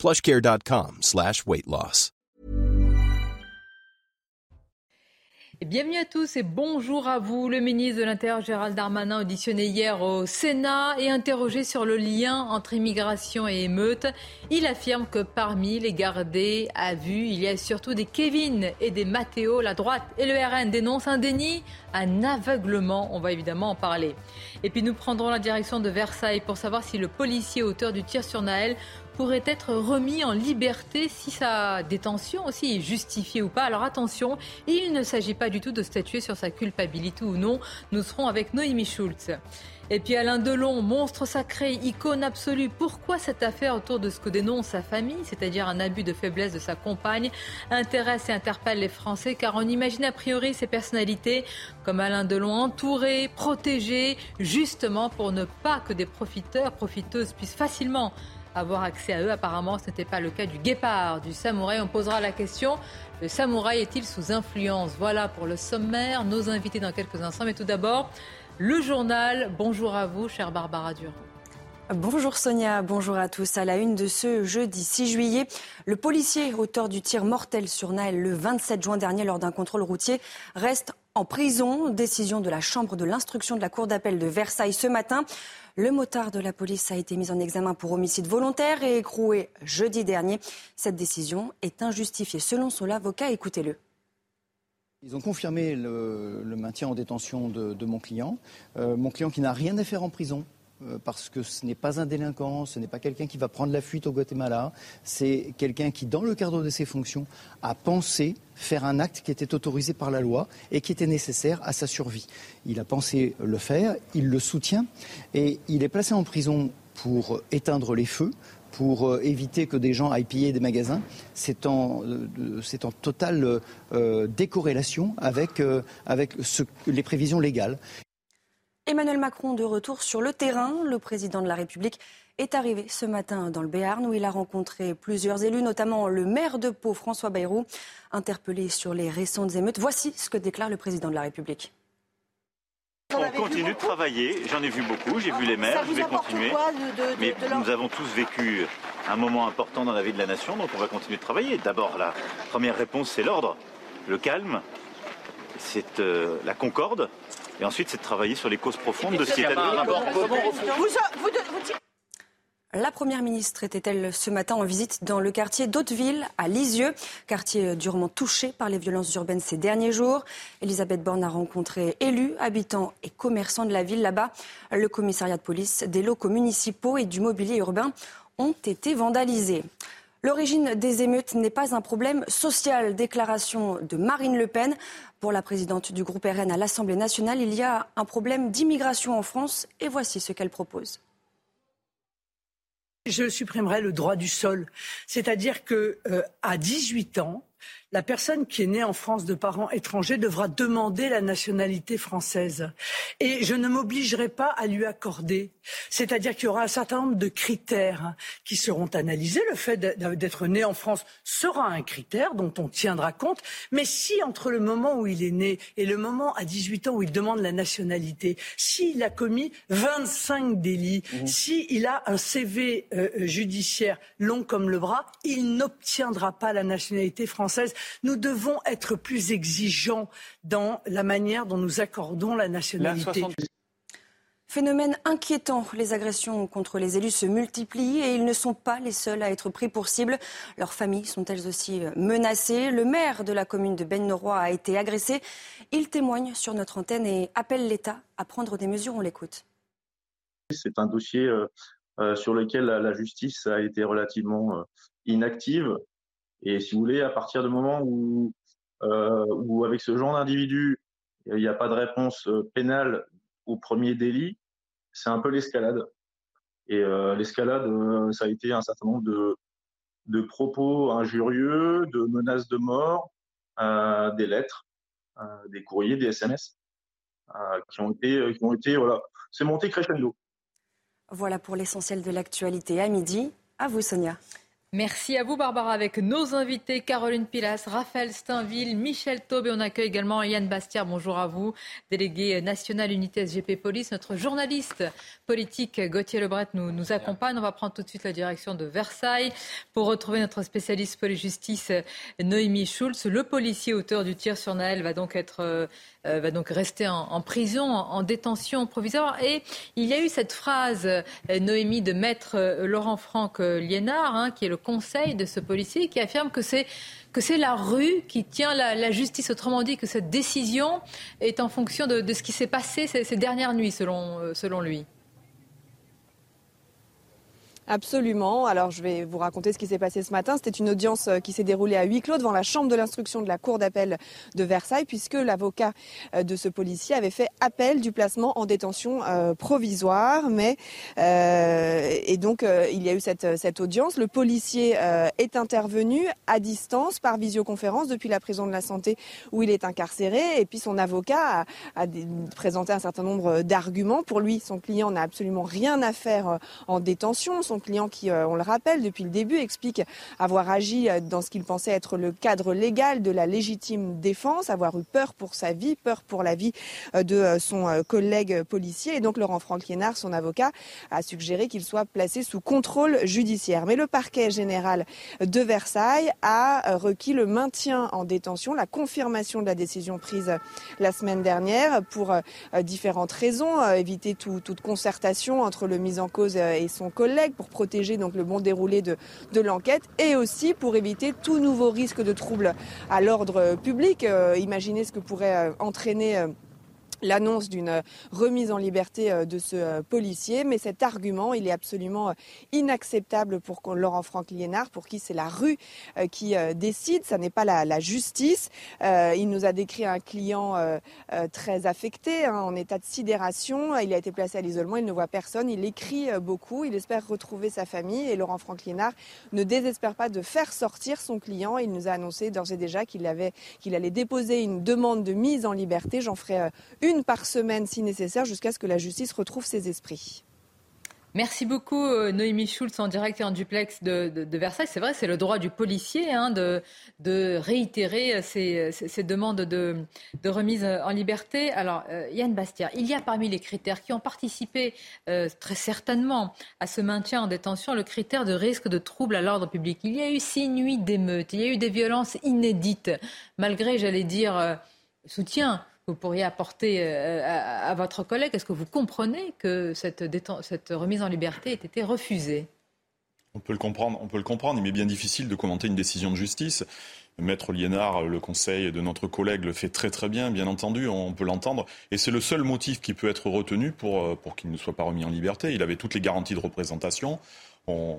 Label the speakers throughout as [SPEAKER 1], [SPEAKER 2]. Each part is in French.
[SPEAKER 1] plushcare.com slash weight loss.
[SPEAKER 2] bienvenue à tous et bonjour à vous. Le ministre de l'Intérieur Gérald Darmanin auditionné hier au Sénat et interrogé sur le lien entre immigration et émeute. Il affirme que parmi les gardés à vue, il y a surtout des Kevin et des Matteo. La droite et le RN dénoncent un déni, un aveuglement. On va évidemment en parler. Et puis nous prendrons la direction de Versailles pour savoir si le policier auteur du tir sur Naël pourrait être remis en liberté si sa détention aussi est justifiée ou pas. Alors attention, il ne s'agit pas du tout de statuer sur sa culpabilité ou non. Nous serons avec Noémie Schultz. Et puis Alain Delon, monstre sacré, icône absolue. Pourquoi cette affaire autour de ce que dénonce sa famille, c'est-à-dire un abus de faiblesse de sa compagne, intéresse et interpelle les Français car on imagine a priori ces personnalités comme Alain Delon entourées, protégées, justement pour ne pas que des profiteurs, profiteuses puissent facilement avoir accès à eux. Apparemment, ce n'était pas le cas du guépard, du samouraï. On posera la question, le samouraï est-il sous influence? Voilà pour le sommaire, nos invités dans quelques instants. Mais tout d'abord, le journal. Bonjour à vous, chère Barbara Durand.
[SPEAKER 3] Bonjour Sonia, bonjour à tous. À la une de ce jeudi 6 juillet, le policier auteur du tir mortel sur Naël le 27 juin dernier lors d'un contrôle routier reste en prison. Décision de la Chambre de l'instruction de la Cour d'appel de Versailles ce matin. Le motard de la police a été mis en examen pour homicide volontaire et écroué jeudi dernier. Cette décision est injustifiée selon son avocat. Écoutez-le.
[SPEAKER 4] Ils ont confirmé le, maintien en détention de, mon client. Euh, mon client qui n'a rien à faire en prison, parce que ce n'est pas un délinquant, ce n'est pas quelqu'un qui va prendre la fuite au Guatemala, c'est quelqu'un qui, dans le cadre de ses fonctions, a pensé faire un acte qui était autorisé par la loi et qui était nécessaire à sa survie. Il a pensé le faire, il le soutient et il est placé en prison pour éteindre les feux, pour euh, éviter que des gens aillent piller des magasins, c'est en, euh, en, totale décorrélation avec, avec les prévisions légales.
[SPEAKER 3] Emmanuel Macron de retour sur le terrain. Le président de la République est arrivé ce matin dans le Béarn où il a rencontré plusieurs élus, notamment le maire de Pau, François Bayrou, interpellé sur les récentes émeutes. Voici ce que déclare le président de la République.
[SPEAKER 5] On continue de travailler, j'en ai vu beaucoup, j'ai vu les maires, je vais continuer. Mais nous avons tous vécu un moment important dans la vie de la nation, donc on va continuer de travailler. D'abord, la première réponse, c'est l'ordre, le calme, c'est euh, la concorde, et ensuite, c'est de travailler sur les causes profondes de ce qui est
[SPEAKER 3] La Première ministre était-elle ce matin en visite dans le quartier d'Hauteville, à Lisieux, quartier durement touché par les violences urbaines ces derniers jours? Elisabeth Borne a rencontré élus, habitants et commerçants de la ville là-bas. Le commissariat de police, des locaux municipaux et du mobilier urbain ont été vandalisés. L'origine des émeutes n'est pas un problème social. Déclaration de Marine Le Pen. Pour la présidente du groupe RN à l'Assemblée nationale, il y a un problème d'immigration en France et voici ce qu'elle propose.
[SPEAKER 6] Je supprimerai le droit du sol. C'est-à-dire qu'à euh, 18 ans, la personne qui est née en France de parents étrangers devra demander la nationalité française. Et je ne m'obligerai pas à lui accorder. C'est-à-dire qu'il y aura un certain nombre de critères qui seront analysés. Le fait d'être né en France sera un critère dont on tiendra compte. Mais si entre le moment où il est né et le moment à 18 ans où il demande la nationalité, s'il a commis 25 délits, mmh. s'il a un CV euh, judiciaire long comme le bras, il n'obtiendra pas la nationalité française. Nous devons être plus exigeants dans la manière dont nous accordons la nationalité.
[SPEAKER 3] Phénomène inquiétant, les agressions contre les élus se multiplient et ils ne sont pas les seuls à être pris pour cible. Leurs familles sont elles aussi menacées. Le maire de la commune de ben a été agressé. Il témoigne sur notre antenne et appelle l'État à prendre des mesures. On l'écoute.
[SPEAKER 7] C'est un dossier euh, euh, sur lequel la justice a été relativement euh, inactive. Et si vous voulez, à partir du moment où, euh, où avec ce genre d'individu, il n'y a pas de réponse euh, pénale au premier délit, c'est un peu l'escalade. Et euh, l'escalade, ça a été un certain nombre de, de propos injurieux, de menaces de mort, des lettres, des courriers, des SMS qui ont été, qui ont été voilà, c'est monté crescendo.
[SPEAKER 3] Voilà pour l'essentiel de l'actualité à midi. À vous, Sonia.
[SPEAKER 2] Merci à vous, Barbara, avec nos invités Caroline Pilas, Raphaël Steinville, Michel Taube et on accueille également Yann Bastière. Bonjour à vous, délégué national unité SGP Police. Notre journaliste politique Gauthier Lebret nous, nous accompagne. On va prendre tout de suite la direction de Versailles pour retrouver notre spécialiste police-justice Noémie Schulz. Le policier auteur du tir sur Naël va donc être euh, euh, va donc rester en, prison, en, détention provisoire. Et il y a eu cette phrase, euh, Noémie, de maître euh, Laurent Franck Liénard, hein, qui est le conseil de ce policier, qui affirme que c'est que c'est la rue qui tient la, justice. Autrement dit, que cette décision est en fonction de, ce qui s'est passé ces, ces, dernières nuits, selon, selon lui.
[SPEAKER 8] Absolument. Alors je vais vous raconter ce qui s'est passé ce matin. C'était une audience euh, qui s'est déroulée à huis clos devant la chambre de l'instruction de la Cour d'appel de Versailles puisque l'avocat euh, de ce policier avait fait appel du placement en détention euh, provisoire. Mais et donc il y a eu cette, cette audience. Le policier est intervenu à distance par visioconférence depuis la prison de la santé où il est incarcéré. Et puis son avocat a, présenté un certain nombre d'arguments. Pour lui, son client n'a absolument rien à faire en détention. Client qui, euh, on le rappelle, depuis le début, explique avoir agi euh, dans ce qu'il pensait être le cadre légal de la légitime défense, avoir eu peur pour sa vie, peur pour la vie euh, de son collègue policier. Et donc Laurent Franck son avocat, a suggéré qu'il soit placé sous contrôle judiciaire. Mais le parquet général de Versailles a requis le maintien en détention, la confirmation de la décision prise la semaine dernière pour différentes raisons, éviter toute concertation entre le mis en cause et son collègue, pour protéger donc le bon déroulé de, l'enquête et aussi pour éviter tout nouveau risque de trouble à l'ordre public. Euh, imaginez ce que pourrait euh, entraîner euh, l'annonce d'une remise en liberté euh, de ce euh, policier. Mais cet argument, il est absolument euh, inacceptable pour Laurent Franck Liénard, pour qui c'est la rue qui décide, ça n'est pas la, justice. il nous a décrit un client très affecté, hein, en état de sidération. Il a été placé à l'isolement, il ne voit personne, il écrit beaucoup, il espère retrouver sa famille. Et Laurent Franck Liénard ne désespère pas de faire sortir son client. Il nous a annoncé d'ores et déjà qu'il qu'il allait déposer une demande de mise en liberté. J'en ferai une une par semaine si nécessaire jusqu'à ce que la justice retrouve ses esprits.
[SPEAKER 2] Merci beaucoup euh, Noémie Schulz en direct et en duplex de, Versailles. C'est vrai, c'est le droit du policier hein, de, réitérer ces, demandes de, remise en liberté. Alors euh, Yann Bastière, il y a parmi les critères qui ont participé euh, très certainement à ce maintien en détention le critère de risque de trouble à l'ordre public. Il y a eu six nuits d'émeutes, il y a eu des violences inédites, malgré, j'allais dire, soutien vous pourriez apporter euh, à, votre collègue Est-ce que vous comprenez que cette, remise en liberté ait été refusée?
[SPEAKER 9] On peut le comprendre, on peut le comprendre. Il m'est bien difficile de commenter une décision de justice. Maître Liénard, le conseil de notre collègue le fait très très bien, bien entendu, on peut l'entendre. Et c'est le seul motif qui peut être retenu pour, euh, pour qu'il ne soit pas remis en liberté. Il avait toutes les garanties de représentation on,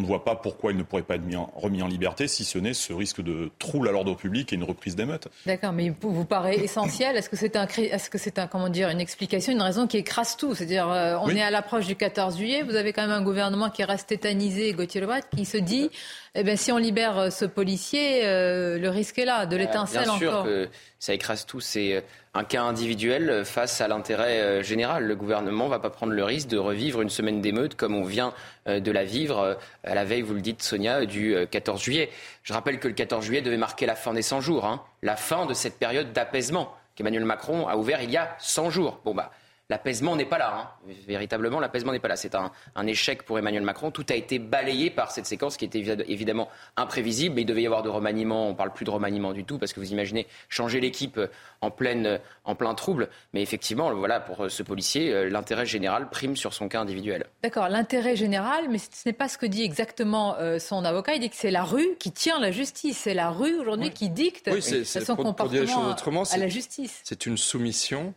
[SPEAKER 9] ne voit pas pourquoi il ne pourrait pas être remis en liberté, si ce n'est ce risque de trouble à l'ordre public et une reprise d'émeute.
[SPEAKER 2] D'accord, mais vous, vous paraît essentiel Est-ce que c'est un, est-ce que c'est un, comment dire, une explication, une raison qui écrase tout? C'est-à-dire, euh, on est à l'approche du 14 juillet, vous avez quand même un gouvernement qui reste tétanisé, Gauthier Lebret, qui se dit, eh bien, si on libère euh, ce policier, euh, le risque est là, de l'étincelle encore.
[SPEAKER 10] Bien sûr que ça écrase tout. C'est un cas individuel face à l'intérêt général. Le gouvernement ne va pas prendre le risque de revivre une semaine d'émeute comme on vient de la vivre à la veille, vous le dites Sonia, du 14 juillet. Je rappelle que le 14 juillet devait marquer la fin des 100 jours, hein, la fin de cette période d'apaisement qu'Emmanuel Macron a ouvert il y a 100 jours. Bon bah l'apaisement n'est pas là. Hein. Véritablement, l'apaisement n'est pas là. C'est un, échec pour Emmanuel Macron. Tout a été balayé par cette séquence qui était évidemment imprévisible. Mais il devait y avoir de remaniement. On ne parle plus de remaniement du tout parce que vous imaginez changer l'équipe en, pleine, en plein trouble. Mais effectivement, voilà, pour ce policier, euh, l'intérêt général prime sur son cas individuel.
[SPEAKER 2] D'accord, l'intérêt général, mais ce n'est pas ce que dit exactement euh, son avocat. Il dit que c'est la rue qui tient la justice. C'est la rue aujourd'hui qui dicte son comportement à la justice.
[SPEAKER 11] C'est une soumission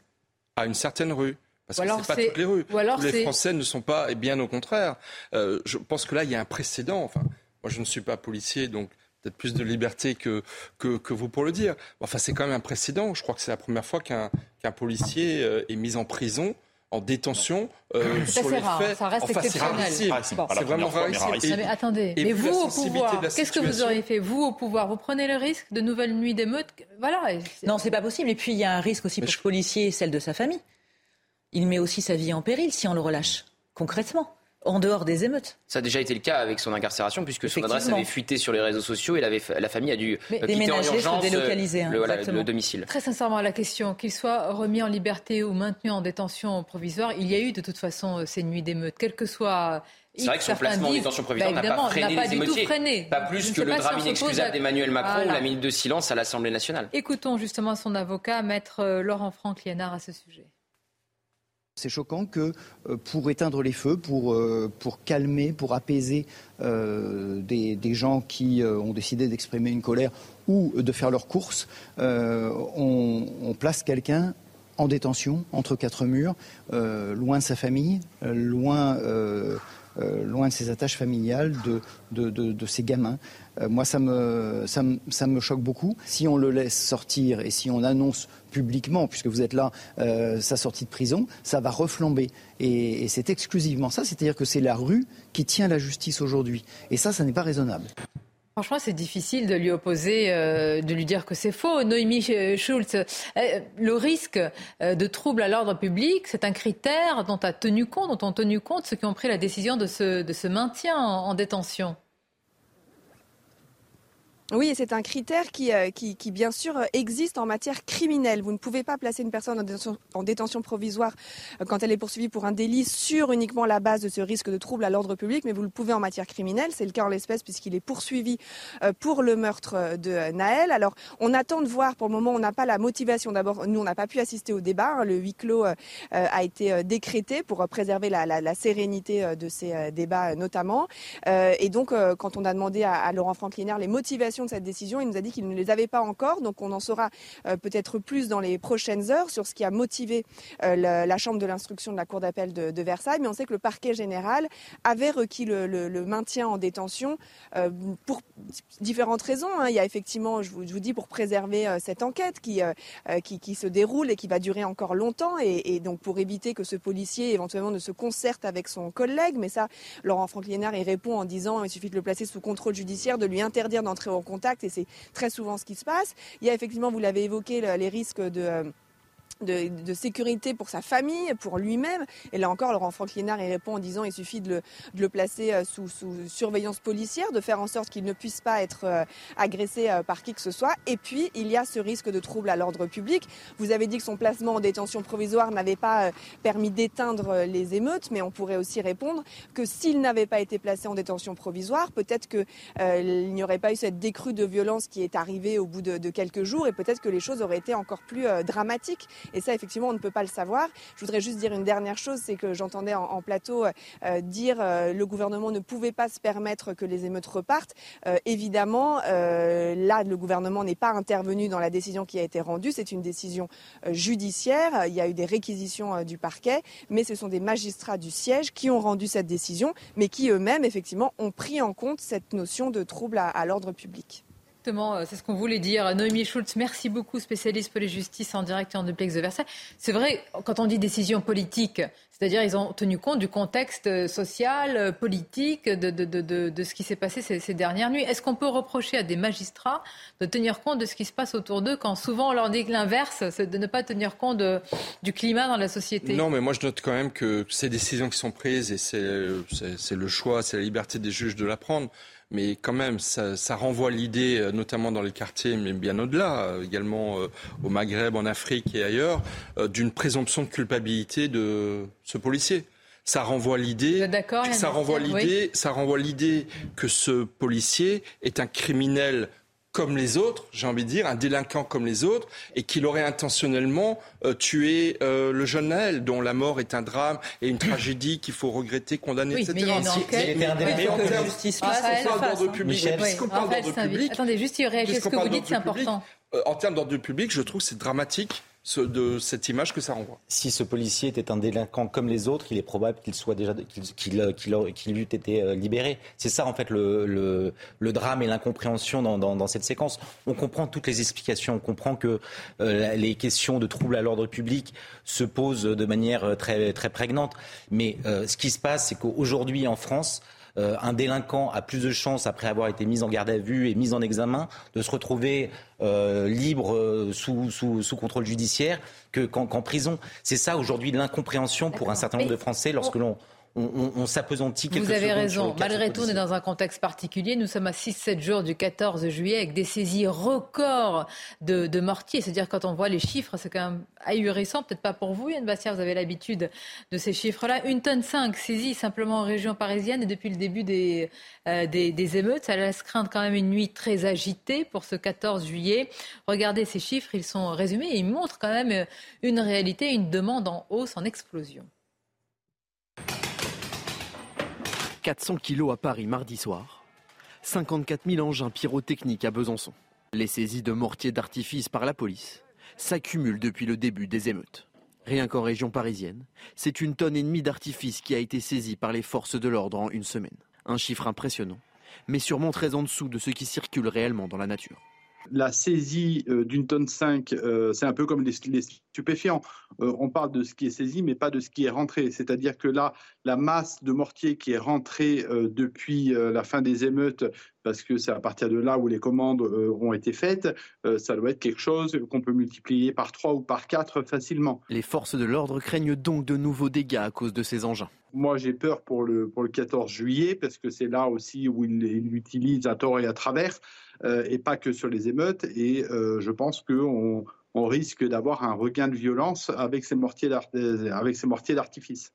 [SPEAKER 11] à une certaine rue. Parce que ce pas toutes les rues. Tous les Français ne sont pas, et bien au contraire. Euh, je pense que là, il y a un précédent. Enfin, moi, je ne suis pas policier, donc peut-être plus de liberté que, que, vous pour le dire. Enfin, c'est quand même un précédent. Je crois que c'est la première fois qu'un policier euh, est mis en prison en détention euh, sur les
[SPEAKER 2] rare,
[SPEAKER 11] faits.
[SPEAKER 2] Ça reste exceptionnel.
[SPEAKER 11] C'est vraiment rarissime.
[SPEAKER 2] mais attendez, mais vous au pouvoir, qu'est-ce que vous auriez fait Vous au pouvoir, vous prenez le risque de nouvelles nuits d'émeutes? Voilà.
[SPEAKER 12] Non, c'est pas possible. Et puis il y a un risque aussi pour le policier et celle de sa famille. Il met aussi sa vie en péril si on le relâche, concrètement en dehors des émeutes.
[SPEAKER 10] Ça a déjà été le cas avec son incarcération, puisque son adresse avait fuité sur les réseaux sociaux et la famille a dû
[SPEAKER 12] Mais euh, quitter en urgence euh, délocaliser, hein,
[SPEAKER 10] le, domicile.
[SPEAKER 2] Très sincèrement, la question, qu'il soit remis en liberté ou maintenu en détention provisoire, il y a eu de toute façon euh, ces nuits d'émeutes, quel que soit
[SPEAKER 10] c'est vrai que son placement en détention provisoire bah, n'a pas freiné pas les émeutiers. Pas plus que le drame inexcusable d'Emmanuel Macron ou la minute de silence à l'Assemblée nationale.
[SPEAKER 2] Écoutons justement son avocat, maître Laurent Franck Liénard, à ce sujet.
[SPEAKER 4] C'est choquant que euh, pour éteindre les feux, pour, euh, calmer, pour apaiser euh, des, gens qui ont décidé d'exprimer une colère ou de faire leurs courses, on, on, place quelqu'un en détention, entre quatre murs, loin de sa famille, loin euh, loin de ses attaches familiales, de, de, ses gamins. Euh, moi, ça me, ça, me, choque beaucoup. Si on le laisse sortir et si on annonce publiquement, puisque vous êtes là, euh, sa sortie de prison, ça va reflamber. Et, et c'est exclusivement ça, c'est-à-dire que c'est la rue qui tient la justice aujourd'hui. Et ça, ça n'est pas raisonnable.
[SPEAKER 2] Franchement, c'est difficile de lui opposer, euh, de lui dire que c'est faux. Noémie Schultz, euh, le risque euh, de trouble à l'ordre public, c'est un critère dont a tenu compte, dont ont tenu compte ceux qui ont pris la décision de ce, de ce maintien en détention.
[SPEAKER 8] Oui, et c'est un critère qui, euh, qui, qui, bien sûr, existe en matière criminelle. Vous ne pouvez pas placer une personne en détention, en détention, provisoire euh, quand elle est poursuivie pour un délit sur uniquement la base de ce risque de trouble à l'ordre public, mais vous le pouvez en matière criminelle. C'est le cas en l'espèce puisqu'il est poursuivi euh, pour le meurtre de Naël. Alors, on attend de voir. Pour le moment, on n'a pas la motivation. D'abord, nous, on n'a pas pu assister au débat. Hein. Le huis clos a été décrété pour préserver la, la, sérénité de ces débats, notamment. Et donc, quand on a demandé à, Laurent Frankliner les motivations de cette décision. Il nous a dit qu'il ne les avait pas encore, donc on en saura euh, peut-être plus dans les prochaines heures sur ce qui a motivé euh, la, Chambre de l'instruction de la Cour d'appel de, Versailles. Mais on sait que le parquet général avait requis le, maintien en détention euh, pour différentes raisons. Hein. Il y a effectivement, je vous, dis, pour préserver cette enquête qui, qui, se déroule et qui va durer encore longtemps, et, donc pour éviter que ce policier éventuellement ne se concerte avec son collègue. Mais ça, Laurent Franck-Liénard y répond en disant il suffit de le placer sous contrôle judiciaire, de lui interdire d'entrer en contact et c'est très souvent ce qui se passe. Il y a effectivement, vous l'avez évoqué, les risques de euh, de, sécurité pour sa famille, pour lui-même. Et là encore, Laurent Franck il répond en disant il suffit de le, placer euh, sous, surveillance policière, de faire en sorte qu'il ne puisse pas être euh, agressé euh, par qui que ce soit. Et puis, il y a ce risque de trouble à l'ordre public. Vous avez dit que son placement en détention provisoire n'avait pas permis d'éteindre les émeutes, mais on pourrait aussi répondre que s'il n'avait pas été placé en détention provisoire, peut-être qu'il n'y aurait pas eu cette décrue de violence qui est arrivée au bout de, de quelques jours et peut-être que les choses auraient été encore plus dramatiques. Et ça, effectivement, on ne peut pas le savoir. Je voudrais juste dire une dernière chose, c'est que j'entendais en, plateau euh, dire euh, le gouvernement ne pouvait pas se permettre que les émeutes repartent. Euh, évidemment, là, le gouvernement n'est pas intervenu dans la décision qui a été rendue. C'est une décision judiciaire. Il y a eu des réquisitions du parquet, mais ce sont des magistrats du siège qui ont rendu cette décision, mais qui eux-mêmes, effectivement, ont pris en compte cette notion de trouble à l'ordre public.
[SPEAKER 2] Euh, c'est ce qu'on voulait dire. Noémie Schultz, merci beaucoup, spécialiste pour les justices en direct et en duplex de Versailles. C'est vrai, quand on dit décision politique, c'est-à-dire ils ont tenu compte du contexte social, politique, de, ce qui s'est passé ces, dernières nuits. Est-ce qu'on peut reprocher à des magistrats de tenir compte de ce qui se passe autour d'eux quand souvent on leur dit l'inverse, c'est de ne pas tenir compte du climat dans la société?
[SPEAKER 11] Non, mais moi je note quand même que ces décisions qui sont prises, et c'est le choix, c'est la liberté des juges de la prendre, mais quand même, ça, ça renvoie l'idée, euh, notamment dans les quartiers, mais bien au-delà, euh, également euh, au Maghreb, en Afrique et ailleurs, d'une présomption de culpabilité de ce policier. Ça renvoie l'idée ça renvoie l'idée ça renvoie l'idée que ce policier est un criminel comme les autres, j'ai envie de dire, un délinquant comme les autres, et qu'il aurait intentionnellement euh, tué euh, le jeune Naël, dont la mort est un drame et une tragédie qu'il faut regretter, condamner,
[SPEAKER 2] oui,
[SPEAKER 11] etc.
[SPEAKER 2] Mais il y a une enquête. Mais,
[SPEAKER 11] mais en termes justice, d'ordre public, puisqu'on
[SPEAKER 2] Attendez, juste, il réagit. Ce que vous dites, c'est important.
[SPEAKER 11] Euh, en termes d'ordre public, je trouve que c'est dramatique de cette image que ça renvoie.
[SPEAKER 13] Si ce policier était un délinquant comme les autres, il est probable qu'il soit déjà qu'il eût été libéré. C'est ça en fait le, le, drame et l'incompréhension dans, dans, cette séquence. On comprend toutes les explications, on comprend que les questions de troubles à l'ordre public se posent de manière très très prégnante. Mais ce qui se passe, c'est qu'aujourd'hui en France, euh, un délinquant a plus de chances, après avoir été mis en garde à vue et mis en examen, de se retrouver euh, libre euh, sous, sous, contrôle judiciaire qu'en prison. C'est ça aujourd'hui l'incompréhension pour un certain nombre de Français lorsque l'on on, on, s'apesantit
[SPEAKER 2] Vous avez raison. Malgré tout, on est dans un contexte particulier. Nous sommes à 6-7 jours du 14 juillet avec des saisies records de, de mortiers. C'est-à-dire quand on voit les chiffres, c'est quand même ahurissant. Peut-être pas pour vous, Yann Bastien, vous avez l'habitude de ces chiffres-là. Une tonne 5 saisie simplement en région parisienne et depuis le début des, euh, des, des, émeutes. Ça laisse craindre quand même une nuit très agitée pour ce 14 juillet. Regardez ces chiffres, ils sont résumés et ils montrent quand même une réalité, une demande en hausse, en explosion.
[SPEAKER 14] 400 kilos à Paris mardi soir, 54 000 engins pyrotechniques à Besançon. Les saisies de mortiers d'artifice par la police s'accumulent depuis le début des émeutes. Rien qu'en région parisienne, c'est une tonne et demie d'artifice qui a été saisie par les forces de l'ordre en une semaine. Un chiffre impressionnant, mais sûrement très en dessous de ce qui circule réellement dans la nature
[SPEAKER 15] la saisie euh, d'une tonne 5, euh, c'est un peu comme les, stupéfiants. Euh, on parle de ce qui est saisi, mais pas de ce qui est rentré. C'est-à-dire que là, la masse de mortier qui est rentrée depuis la fin des émeutes, parce que c'est à partir de là où les commandes ont été faites, ça doit être quelque chose qu'on peut multiplier par 3 ou par 4 facilement.
[SPEAKER 14] Les forces de l'ordre craignent donc de nouveaux dégâts à cause de ces engins.
[SPEAKER 15] Moi, j'ai peur pour le, pour le 14 juillet, parce que c'est là aussi où ils l'utilisent à tort et à travers. Euh, et pas que sur les émeutes. Et euh, je pense qu'on on risque d'avoir un regain de violence avec ces mortiers d'artifice.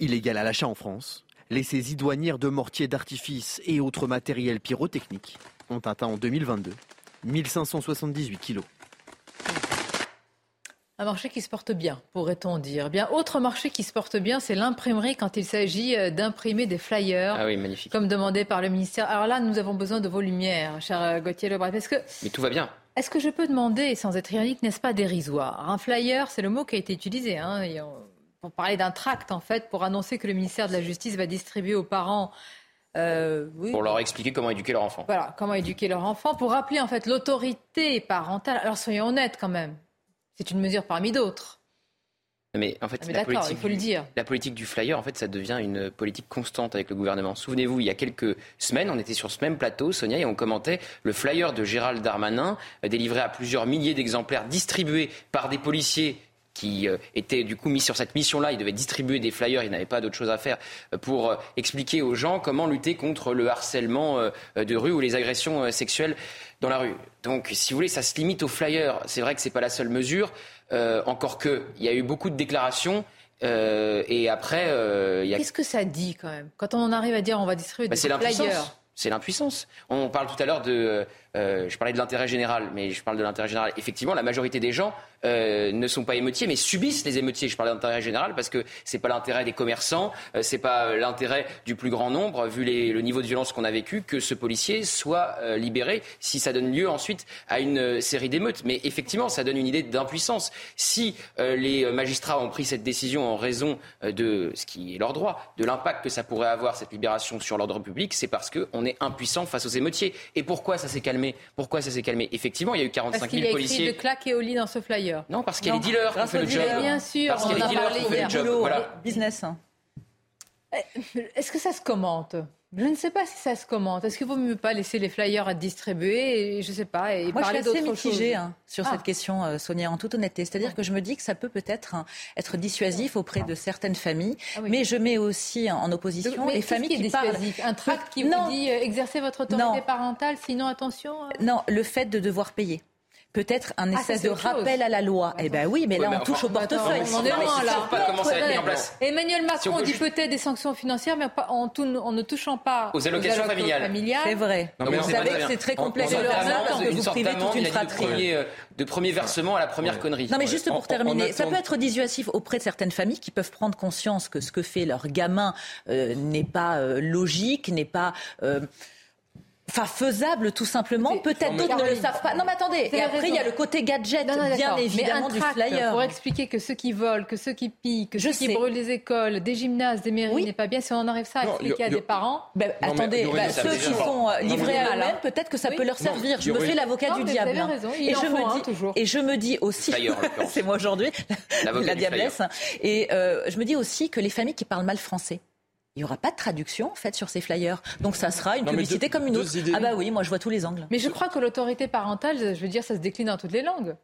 [SPEAKER 14] Illégal à l'achat en France, les saisies douanières de mortiers d'artifice et autres matériels pyrotechniques ont atteint en 2022 1578 kilos.
[SPEAKER 2] Un marché qui se porte bien, pourrait-on dire. Bien, autre marché qui se porte bien, c'est l'imprimerie quand il s'agit euh, d'imprimer des flyers.
[SPEAKER 10] Ah oui, magnifique.
[SPEAKER 2] Comme demandé par le ministère. Alors là, nous avons besoin de vos lumières, cher euh, Gauthier Lebret. que...
[SPEAKER 10] Mais tout va bien.
[SPEAKER 2] Est-ce que je peux demander, sans être ironique, n'est-ce pas dérisoire Un flyer, c'est le mot qui a été utilisé. Hein, pour parler d'un tract, en fait, pour annoncer que le ministère de la Justice va distribuer aux parents
[SPEAKER 10] euh, oui. Pour leur expliquer comment éduquer leur enfant.
[SPEAKER 2] Voilà, comment éduquer leur enfant, pour rappeler en fait l'autorité parentale. Alors soyons honnêtes quand même. C'est une mesure parmi d'autres.
[SPEAKER 10] Mais en fait, ah, la, politique, il faut le dire. la politique du flyer, en fait, ça devient une politique constante avec le gouvernement. Souvenez-vous, il y a quelques semaines, on était sur ce même plateau, Sonia, et on commentait le flyer de Gérald Darmanin, euh, délivré à plusieurs milliers d'exemplaires, distribués par des policiers qui euh, étaient du coup mis sur cette mission-là. Il devait distribuer des flyers, il n'avait pas d'autre chose à faire euh, pour expliquer aux gens comment lutter contre le harcèlement de rue ou les agressions sexuelles dans la rue. Donc, si vous voulez, ça se limite aux flyers. C'est vrai que ce n'est pas la seule mesure, euh, encore qu'il y a eu beaucoup de déclarations. Euh, et après, euh,
[SPEAKER 2] Qu'est-ce que ça dit quand même? Quand on en arrive à dire on va distribuer bah, des flyers
[SPEAKER 10] c'est l'impuissance. On parle tout à l'heure de. Je parlais de l'intérêt général, mais je parle de l'intérêt général. Effectivement, la majorité des gens euh, ne sont pas émeutiers, mais subissent les émeutiers. Je parle d'intérêt général parce que c'est pas l'intérêt des commerçants, euh, c'est pas l'intérêt du plus grand nombre, vu le niveau de violence qu'on a vécu, que ce policier soit euh, libéré, si ça donne lieu ensuite à une série d'émeutes. Mais effectivement, ça donne une idée d'impuissance. Si les magistrats ont pris cette décision en raison de ce qui est leur droit, de l'impact que ça pourrait avoir cette libération sur l'ordre public, c'est parce qu'on est impuissant face aux émeutiers. Et pourquoi ça s'est calmé Pourquoi ça s'est calmé? Effectivement, il y a eu 45 000 policiers.
[SPEAKER 2] Il y a de claques et au lit dans ce flyer.
[SPEAKER 10] Non, parce qu'il y a les dealers qui font le job.
[SPEAKER 2] Bien sûr,
[SPEAKER 10] parce qu'il y a les dealers qui font le job. Voilà.
[SPEAKER 2] Business. Est-ce que ça se commente? Je ne sais pas si ça se commente. Est-ce qu'il vaut mieux pas laisser les flyers à distribuer et je sais pas et
[SPEAKER 12] Moi,
[SPEAKER 2] parler
[SPEAKER 12] d'autres choses
[SPEAKER 2] Moi,
[SPEAKER 12] je suis assez mitigée hein, sur cette ah. question, euh, Sonia, en toute honnêteté. C'est-à-dire que je me dis que ça peut peut-être hein, être dissuasif auprès de certaines familles, ah mais je mets aussi en opposition les familles qui, qui parlent.
[SPEAKER 2] Un tract qui vous dit euh, exercez votre autorité parentale, sinon attention. Euh.
[SPEAKER 12] Non, le fait de devoir payer peut-être un ah, espèce de rappel à la loi. Eh bien oui, mais là, on touche au portefeuille.
[SPEAKER 2] Emmanuel Macron dit peut-être des sanctions financières, mais en, ne touchant pas
[SPEAKER 10] aux allocations familiales.
[SPEAKER 12] C'est vrai. vous savez que c'est très complexe.
[SPEAKER 10] Une sorte euh, de premier versement à la première connerie.
[SPEAKER 12] Non, mais juste pour terminer, ça peut être dissuasif auprès de certaines familles qui peuvent prendre conscience que ce que fait leur gamin euh, n'est pas euh, logique, n'est pas Enfin, faisable tout simplement. Peut-être d'autres ne le savent pas. Non, mais attendez. Et après, il y a le côté gadget, bien évidemment, du flyer.
[SPEAKER 2] Pour expliquer que ceux qui volent, que ceux qui pillent, que ceux qui brûlent les écoles, des gymnases, des mairies, n'est pas bien. Si on arrive ça à expliquer à des parents.
[SPEAKER 12] Ben, attendez, ben, ceux qui sont euh, livrés à eux-mêmes, peut-être que ça peut leur servir. Je me fais l'avocat du diable. Hein. Et je me dis, et je me dis aussi, c'est moi aujourd'hui, la diablesse. Et euh, je me dis aussi que les familles qui parlent mal français il n'y aura pas de traduction en fait sur ces flyers. Donc ça sera une publicité comme une autre. Ah bah oui, moi je vois tous les angles.
[SPEAKER 2] Mais je crois que l'autorité parentale, je veux dire, ça se décline dans toutes les langues.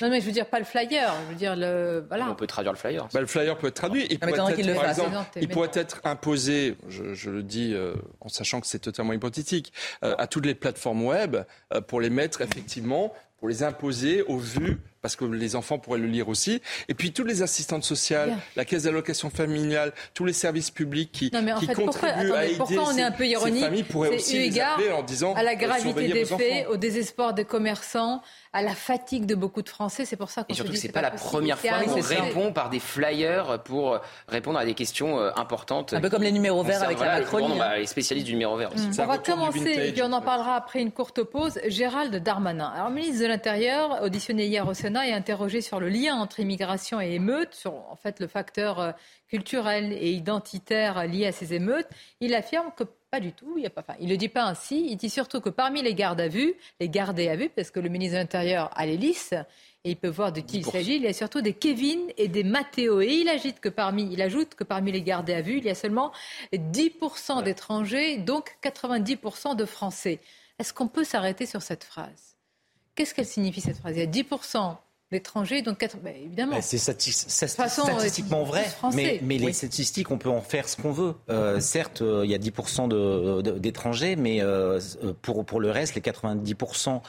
[SPEAKER 2] Non, mais je veux dire pas le flyer, je veux dire le. Voilà.
[SPEAKER 10] On peut traduire le flyer.
[SPEAKER 11] Bah, le flyer peut être traduit. Il, pourrait être, par exemple, il pourrait être imposé, je, le dis euh, en sachant que c'est totalement hypothétique, euh, à toutes les plateformes web euh, pour les mettre effectivement, pour les imposer au vu parce que les enfants pourraient le lire aussi. Et puis toutes les assistantes sociales, la caisse d'allocation familiale, tous les services publics qui, qui contribuent à aider
[SPEAKER 2] pourquoi on est un peu ironique,
[SPEAKER 11] ces familles pourraient aussi les appeler en disant
[SPEAKER 2] à la gravité des faits, au désespoir des commerçants, à la fatigue de beaucoup de Français. C'est pour ça qu'on
[SPEAKER 10] Et surtout
[SPEAKER 2] que
[SPEAKER 10] c'est pas, pas la première fois qu'on répond par des flyers pour répondre à des questions euh, importantes.
[SPEAKER 12] Un peu comme les numéros verts avec la Macronie.
[SPEAKER 10] Bah, les spécialistes du numéro vert aussi.
[SPEAKER 2] On va commencer, et puis on en parlera après une courte pause. Gérald Darmanin. Alors, ministre de l'Intérieur, auditionné hier au Sénat, et interrogé sur le lien entre immigration et émeutes, sur en fait le facteur euh, culturel et identitaire lié à ces émeutes. Il affirme que pas du tout. Il ne le dit pas ainsi. Il dit surtout que parmi les gardes à vue, les gardés à vue, parce que le ministre de l'Intérieur a les listes, et il peut voir de qui il s'agit. Il y a surtout des Kevin et des Matteo. Et il, ajoute que parmi, il ajoute que parmi les gardés à vue, il y a seulement 10% d'étrangers, donc 90% de Français. Est-ce qu'on peut s'arrêter sur cette phrase? Qu'est-ce qu'elle signifie cette phrase? Il y a 10% d'étrangers, donc bah, évidemment. Bah,
[SPEAKER 13] c'est statistiquement vrai, mais, les statistiques, on peut en faire ce qu'on veut. Euh, certes, euh, il y a 10% d'étrangers, mais euh, pour, pour le reste, les 90%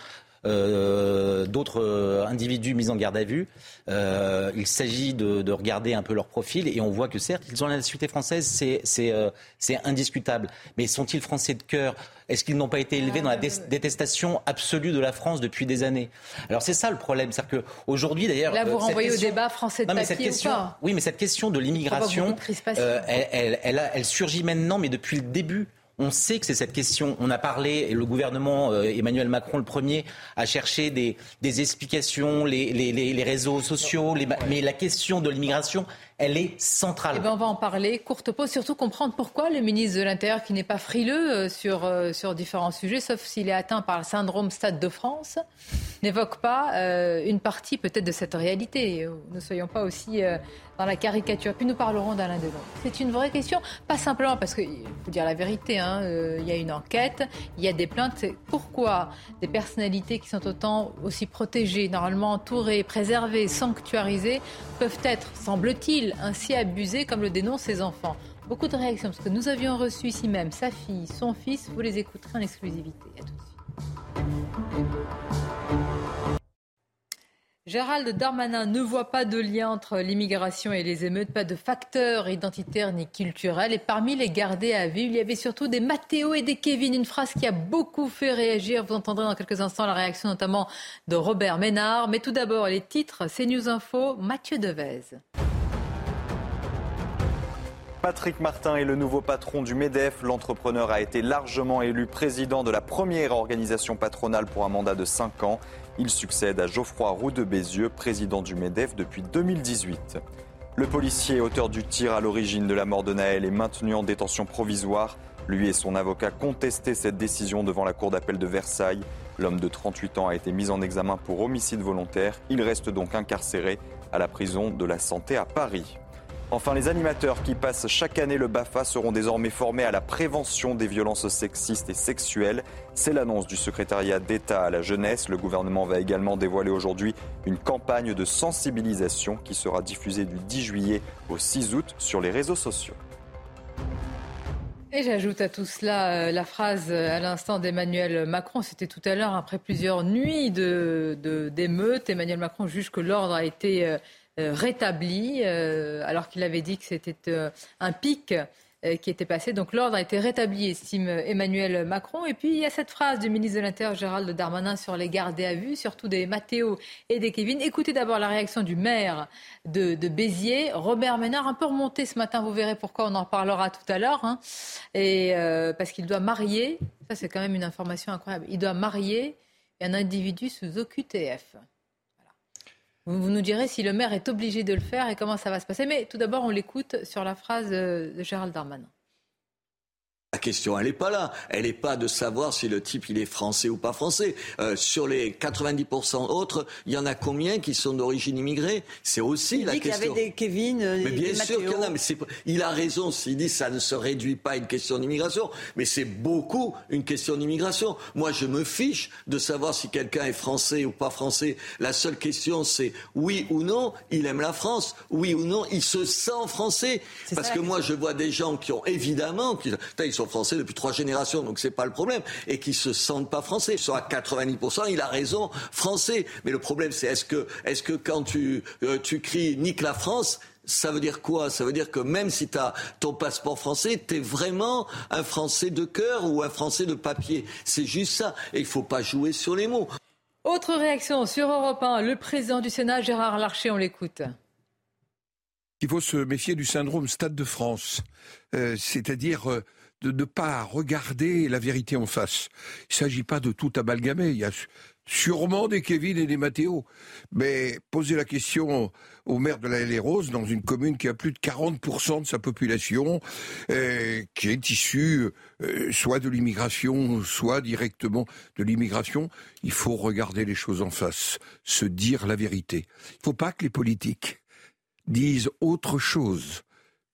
[SPEAKER 13] euh, d'autres euh, individus mis en garde à vue. Euh, il s'agit de, regarder un peu leur profil et on voit que certes, ils ont la nationalité française, c'est indiscutable. Mais sont-ils français de cœur? Est-ce qu'ils n'ont pas été élevés dans la détestation absolue de la France depuis des années? Alors c'est ça le problème, c'est-à-dire qu'aujourd'hui d'ailleurs...
[SPEAKER 2] Là vous renvoyez au débat français de non, mais
[SPEAKER 13] cette question, Oui, mais cette question de l'immigration, elle, elle surgit maintenant, mais depuis le début on sait que c'est cette question. On a parlé, et le gouvernement, euh, Emmanuel Macron le premier, a cherché des, explications, les, réseaux sociaux, mais la question de l'immigration, elle est centrale.
[SPEAKER 2] Eh ben, on va en parler. Courte pause, surtout comprendre pourquoi le ministre de l'Intérieur, qui n'est pas frileux euh, sur, euh, sur différents sujets, sauf s'il est atteint par le syndrome Stade de France, n'évoque pas euh, une partie peut-être de cette réalité. Ne soyons pas aussi dans la caricature. Puis nous parlerons d'Alain Delon. C'est une vraie question, pas simplement parce qu'il faut dire la vérité, hein, il y a une enquête, il y a des plaintes. Pourquoi des personnalités qui sont autant aussi protégées, normalement entourées, préservées, sanctuarisées, peuvent être, semble-t-il, ainsi abusé comme le dénoncent ses enfants. Beaucoup de réactions, parce que nous avions reçu ici même sa fille, son fils. Vous les écouterez en exclusivité. À tout de suite. Gérald Darmanin ne voit pas de lien entre l'immigration et les émeutes, pas de facteurs identitaires ni culturels. Et parmi les gardés à vivre, il y avait surtout des Mathéo et des Kevin. Une phrase qui a beaucoup fait réagir. Vous entendrez dans quelques instants la réaction notamment de Robert Ménard. Mais tout d'abord, les titres, c'est News Info, Mathieu Devez.
[SPEAKER 16] Patrick Martin est le nouveau patron du MEDEF. L'entrepreneur a été largement élu président de la première organisation patronale pour un mandat de 5 ans. Il succède à Geoffroy Roux de Bézieux, président du MEDEF depuis 2018. Le policier auteur du tir à l'origine de la mort de Naël est maintenu en détention provisoire. Lui et son avocat contestaient cette décision devant la cour d'appel de Versailles. L'homme de 38 ans a été mis en examen pour homicide volontaire. Il reste donc incarcéré à la prison de la Santé à Paris. Enfin, les animateurs qui passent chaque année le BAFA seront désormais formés à la prévention des violences sexistes et sexuelles. C'est l'annonce du secrétariat d'État à la jeunesse. Le gouvernement va également dévoiler aujourd'hui une campagne de sensibilisation qui sera diffusée du 10 juillet au 6 août sur les réseaux sociaux.
[SPEAKER 2] Et j'ajoute à tout cela euh, la phrase euh, à l'instant d'Emmanuel Macron. C'était tout à l'heure, après plusieurs nuits d'émeutes. Emmanuel Macron juge que l'ordre a été euh, rétabli, euh, alors qu'il avait dit que c'était euh, un pic qui était passé. Donc l'ordre a été rétabli, estime Emmanuel Macron. Et puis il y a cette phrase du ministre de l'Intérieur Gérald Darmanin sur les gardés à vue, surtout des Mathéo et des Kevin. Écoutez d'abord la réaction du maire de, Béziers, Robert Ménard, un peu remonté ce matin, vous verrez pourquoi, on en parlera tout à l'heure. Hein. parce qu'il doit marier Ça, c'est quand même une information incroyable. Il doit marier un individu sous OQTF. Vous nous direz si le maire est obligé de le faire et comment ça va se passer. Mais tout d'abord, on l'écoute sur la phrase de Gérald Darmanin.
[SPEAKER 17] La question, elle n'est pas là. Elle n'est pas de savoir si le type, il est français ou pas français. Euh, sur les 90% autres, il y en a combien qui sont d'origine immigrée? C'est aussi
[SPEAKER 12] il
[SPEAKER 17] la
[SPEAKER 12] dit
[SPEAKER 17] question.
[SPEAKER 12] Il y avait des Kevin, euh,
[SPEAKER 17] mais bien sûr
[SPEAKER 12] qu'il y
[SPEAKER 17] en a. Mais il a raison s'il dit que ça ne se réduit pas à une question d'immigration. Mais c'est beaucoup une question d'immigration. Moi, je me fiche de savoir si quelqu'un est français ou pas français. La seule question, c'est oui ou non, il aime la France. Oui ou non, il se sent français. Parce que moi, je vois des gens qui ont évidemment, qui, ils sont français depuis trois générations, donc c'est pas le problème, et qui se sentent pas français. Ils sont à 90%, il a raison, français. Mais le problème, c'est est-ce que, est-ce que quand tu, euh, tu cries nique la France, ça veut dire quoi? Ça veut dire que même si tu as ton passeport français, tu es vraiment un Français de cœur ou un Français de papier. C'est juste ça. Et il faut pas jouer sur les mots.
[SPEAKER 2] Autre réaction sur Europe 1, le président du Sénat, Gérard Larcher, on l'écoute.
[SPEAKER 18] Il faut se méfier du syndrome Stade de France, euh, c'est-à-dire euh, de ne pas regarder la vérité en face. Il ne s'agit pas de tout amalgamer. Il y a sûrement des Kevin et des Mathéo. Mais poser la question au maire de la Les Rose, dans une commune qui a plus de 40% de sa population, euh, qui est issue euh, soit de l'immigration, soit directement de l'immigration, il faut regarder les choses en face, se dire la vérité. Il ne faut pas que les politiques disent autre chose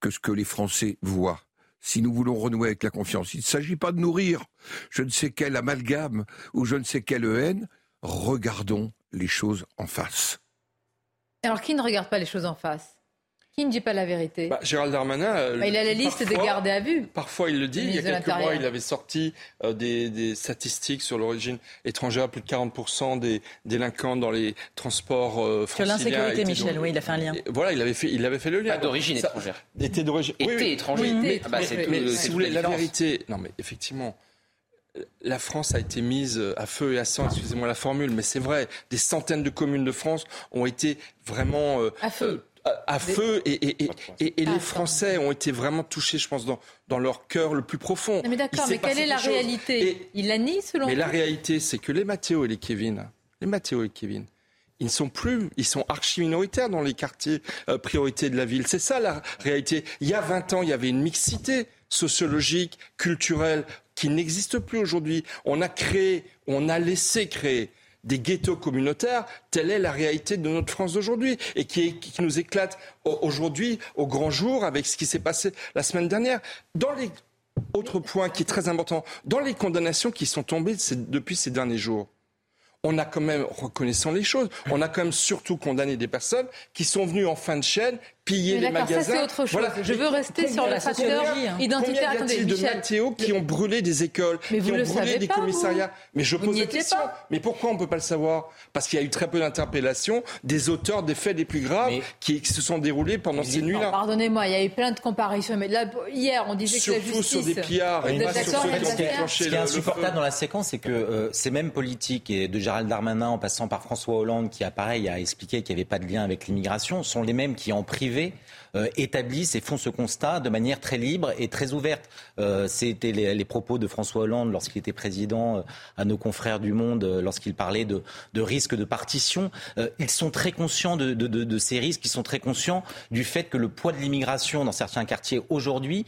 [SPEAKER 18] que ce que les Français voient si nous voulons renouer avec la confiance. Il ne s'agit pas de nourrir je ne sais quel amalgame ou je ne sais quelle haine. Regardons les choses en face.
[SPEAKER 2] Alors qui ne regarde pas les choses en face? Qui ne dit pas la vérité
[SPEAKER 11] bah, Gérald Darmanin. Euh,
[SPEAKER 2] bah, il a la liste des gardés à vue.
[SPEAKER 11] Parfois, il le dit. Il y a quelques mois, il avait sorti euh, des, statistiques sur l'origine étrangère. Plus de 40% des délinquants dans les transports euh,
[SPEAKER 12] Sur l'insécurité, Michel, oui, il a fait un lien.
[SPEAKER 11] voilà, il avait fait, il avait fait le lien.
[SPEAKER 10] d'origine étrangère.
[SPEAKER 11] Était d'origine.
[SPEAKER 10] Était étranger.
[SPEAKER 11] mais, ah bah, si vous voulez, la vérité. Non, mais effectivement la France a été mise à feu et à sang, excusez-moi la formule, mais c'est vrai, des centaines de communes de France ont été vraiment
[SPEAKER 2] à feu
[SPEAKER 11] à, feu et, les Français ont été vraiment touchés, je pense, dans, dans leur cœur le plus profond.
[SPEAKER 2] mais d'accord, mais quelle est la réalité? Il la nie selon
[SPEAKER 11] Mais la réalité, c'est que les Mathéo et les Kevin, les Mathéo et Kevin, ils ne sont plus, ils sont archi minoritaires dans les quartiers euh, priorités de la ville. C'est ça la réalité. Il y a 20 ans, il y avait une mixité sociologique, culturelle, qui n'existe plus aujourd'hui. On a créé, on a laissé créer des ghettos communautaires, telle est la réalité de notre France d'aujourd'hui et qui, nous éclate aujourd'hui au grand jour avec ce qui s'est passé la semaine dernière. Dans les autres points qui est très important, dans les condamnations qui sont tombées depuis ces derniers jours, on a quand même, reconnaissant les choses, on a quand même surtout condamné des personnes qui sont venues en fin de chaîne piller les magasins.
[SPEAKER 2] Ça, c'est autre chose. Je veux rester sur le facteur identitaire.
[SPEAKER 11] Combien y a-t-il de Mathéo qui ont brûlé des écoles, qui ont brûlé des commissariats Mais je pose la question. Mais pourquoi on ne peut pas le savoir? Parce qu'il y a eu très peu d'interpellations des auteurs des faits les plus graves qui, se sont déroulés pendant ces nuits-là.
[SPEAKER 2] Pardonnez-moi, il y a eu plein de comparaisons. Mais là, hier, on disait
[SPEAKER 11] que la
[SPEAKER 2] justice...
[SPEAKER 11] sur des pillards.
[SPEAKER 13] Et pas sur Ce qui est insupportable dans la séquence, c'est que euh, ces mêmes politiques, et de Gérald Darmanin en passant par François Hollande, qui pareil a expliqué qu'il n'y avait pas de lien avec l'immigration, sont les mêmes qui en privé euh, établissent et font ce constat de manière très libre et très ouverte. Euh, c'était les, propos de François Hollande lorsqu'il était président euh, à nos confrères du Monde, lorsqu'il parlait de, risque de partition. ils sont très conscients de, ces risques, ils sont très conscients du fait que le poids de l'immigration dans certains quartiers aujourd'hui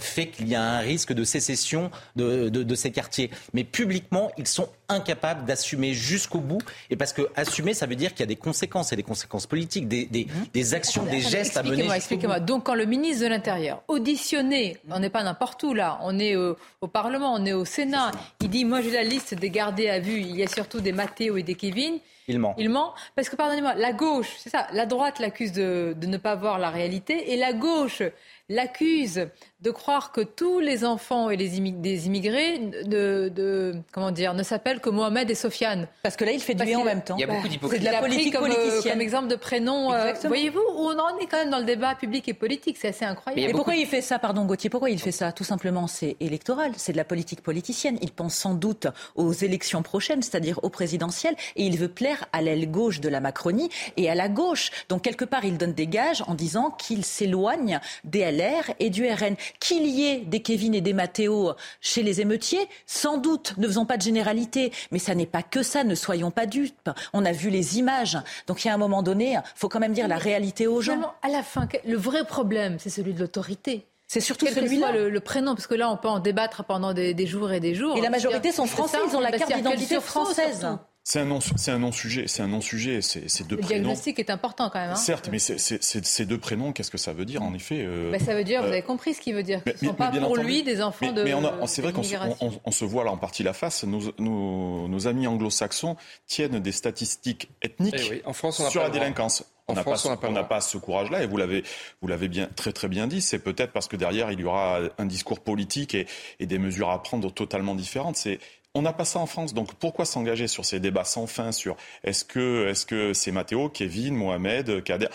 [SPEAKER 13] fait qu'il y a un risque de sécession de, ces quartiers. Mais publiquement, ils sont incapables d'assumer jusqu'au bout. Et parce que assumer, ça veut dire qu'il y a des conséquences, et des conséquences politiques, des, des, des actions, des gestes
[SPEAKER 2] Expliquez-moi, expliquez-moi. Donc, quand le ministre de l'Intérieur, auditionné, on n'est pas n'importe où là, on est au, Parlement, on est au Sénat, il dit Moi j'ai la liste des gardés à vue, il y a surtout des Mathéo et des Kevin.
[SPEAKER 13] Il ment.
[SPEAKER 2] Il ment. Parce que, pardonnez-moi, la gauche, c'est ça, la droite l'accuse de, de ne pas voir la réalité, et la gauche l'accuse de croire que tous les enfants et les des immigrés de, comment dire, ne s'appellent que Mohamed et Sofiane.
[SPEAKER 12] Parce que là, il fait du bien en même temps.
[SPEAKER 10] Il y a beaucoup d'hypocrisie.
[SPEAKER 2] C'est de la politique comme, euh, comme exemple de prénom. Euh, voyez-vous, on en est quand même dans le débat public et politique. C'est assez incroyable.
[SPEAKER 12] Mais pourquoi il fait ça, pardon Gauthier Pourquoi il fait ça? Tout simplement, c'est électoral. C'est de la politique politicienne. Il pense sans doute aux élections prochaines, c'est-à-dire aux présidentielles, et il veut plaire à l'aile gauche de la Macronie et à la gauche. Donc quelque part, il donne des gages en disant qu'il s'éloigne des LR et du RN. Qu'il y ait des Kevin et des Matteo chez les émeutiers, sans doute, ne faisons pas de généralité, mais ça n'est pas que ça, ne soyons pas dupes. On a vu les images. Donc il y a un moment donné, il faut quand même dire la réalité aux gens.
[SPEAKER 2] À la fin, le vrai problème, c'est celui de l'autorité.
[SPEAKER 12] C'est surtout celui-là.
[SPEAKER 2] Le, le, prénom, parce que là, on peut en débattre pendant des, jours et des jours.
[SPEAKER 12] Et la majorité sont français, ils ont la carte d'identité française.
[SPEAKER 9] C'est un non-sujet, c'est un non-sujet, c'est deux
[SPEAKER 2] le
[SPEAKER 9] prénoms.
[SPEAKER 2] Le diagnostic est important quand même. Hein.
[SPEAKER 9] Certes, mais ces deux prénoms, qu'est-ce que ça veut dire en effet
[SPEAKER 2] euh, bah, Ça veut dire, vous euh, avez compris ce qu'il veut dire, ne sont pas pour lui des enfants de. Mais
[SPEAKER 9] c'est vrai qu'on se, voit là en partie la face. Nos, amis anglo-saxons tiennent des statistiques ethniques
[SPEAKER 11] eh en France, on
[SPEAKER 9] sur la délinquance. On n'a pas, pas, ce courage-là, et vous l'avez, vous l'avez bien, très très bien dit. C'est peut-être parce que derrière il y aura un discours politique et, et des mesures à prendre totalement différentes. C'est on n'a pas ça en France, donc pourquoi s'engager sur ces débats sans fin sur est-ce que est-ce que c'est Mathéo, Kevin, Mohamed, Kader?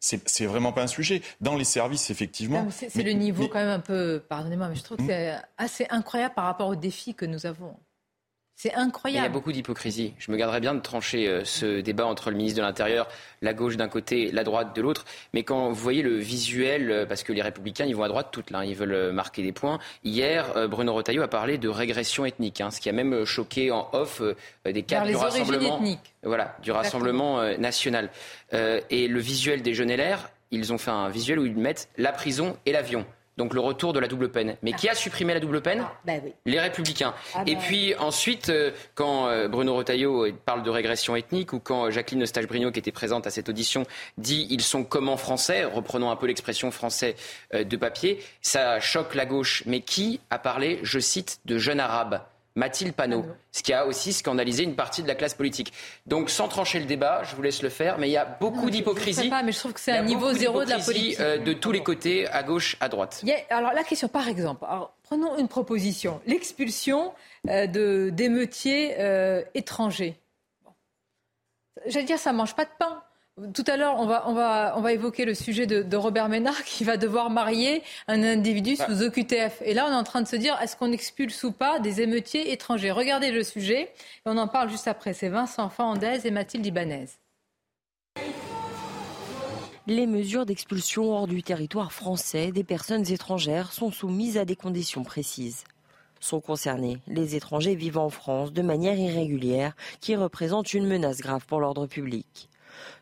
[SPEAKER 9] C'est vraiment pas un sujet. Dans les services, effectivement.
[SPEAKER 2] C'est le niveau quand même un peu, pardonnez-moi, mais je trouve que c'est assez incroyable par rapport aux défis que nous avons. C'est incroyable.
[SPEAKER 10] il y a beaucoup d'hypocrisie. Je me garderais bien de trancher euh, ce débat entre le ministre de l'Intérieur, la gauche d'un côté, la droite de l'autre. Mais quand vous voyez le visuel, euh, parce que les républicains, ils vont à droite toutes, là, ils veulent euh, marquer des points. Hier, Bruno Retailleau a parlé de régression ethnique, hein, ce qui a même choqué en off des cadres du rassemblement, voilà, du rassemblement national. et le visuel des jeunes LR, ils ont fait un visuel où ils mettent la prison et l'avion donc le retour de la double peine. Mais qui a supprimé la double peine ah,
[SPEAKER 2] bah
[SPEAKER 10] Les Républicains. Ah, et bah puis ensuite, euh, quand euh, Bruno Retailleau parle de régression ethnique ou quand Jacqueline Eustache-Brinot, qui était présente à cette audition, dit ils sont comment français, reprenons un peu l'expression français euh, de papier, ça choque la gauche. Mais qui a parlé, je cite, de jeunes arabes? Mathilde Panot, ce qui a aussi scandalisé une partie de la classe politique. Donc, sans trancher le débat, je vous laisse le faire, mais il y a beaucoup d'hypocrisie.
[SPEAKER 2] mais je trouve que c'est un niveau zéro de la politique.
[SPEAKER 10] Euh, de tous les côtés, à gauche, à droite.
[SPEAKER 2] alors, la question, par exemple, prenons une proposition l'expulsion euh, de d'émeutiers euh, étrangers. J'allais dire, ça mange pas de pain. Tout à l'heure, on va, on, va, on va évoquer le sujet de, Robert Ménard qui va devoir marier un individu sous OQTF. Et là, on est en train de se dire, est-ce qu'on expulse ou pas des émeutiers étrangers? Regardez le sujet, et on en parle juste après. C'est Vincent Fandez et Mathilde Ibanez.
[SPEAKER 19] Les mesures d'expulsion hors du territoire français des personnes étrangères sont soumises à des conditions précises. Sont concernés les étrangers vivant en France de manière irrégulière qui représentent une menace grave pour l'ordre public.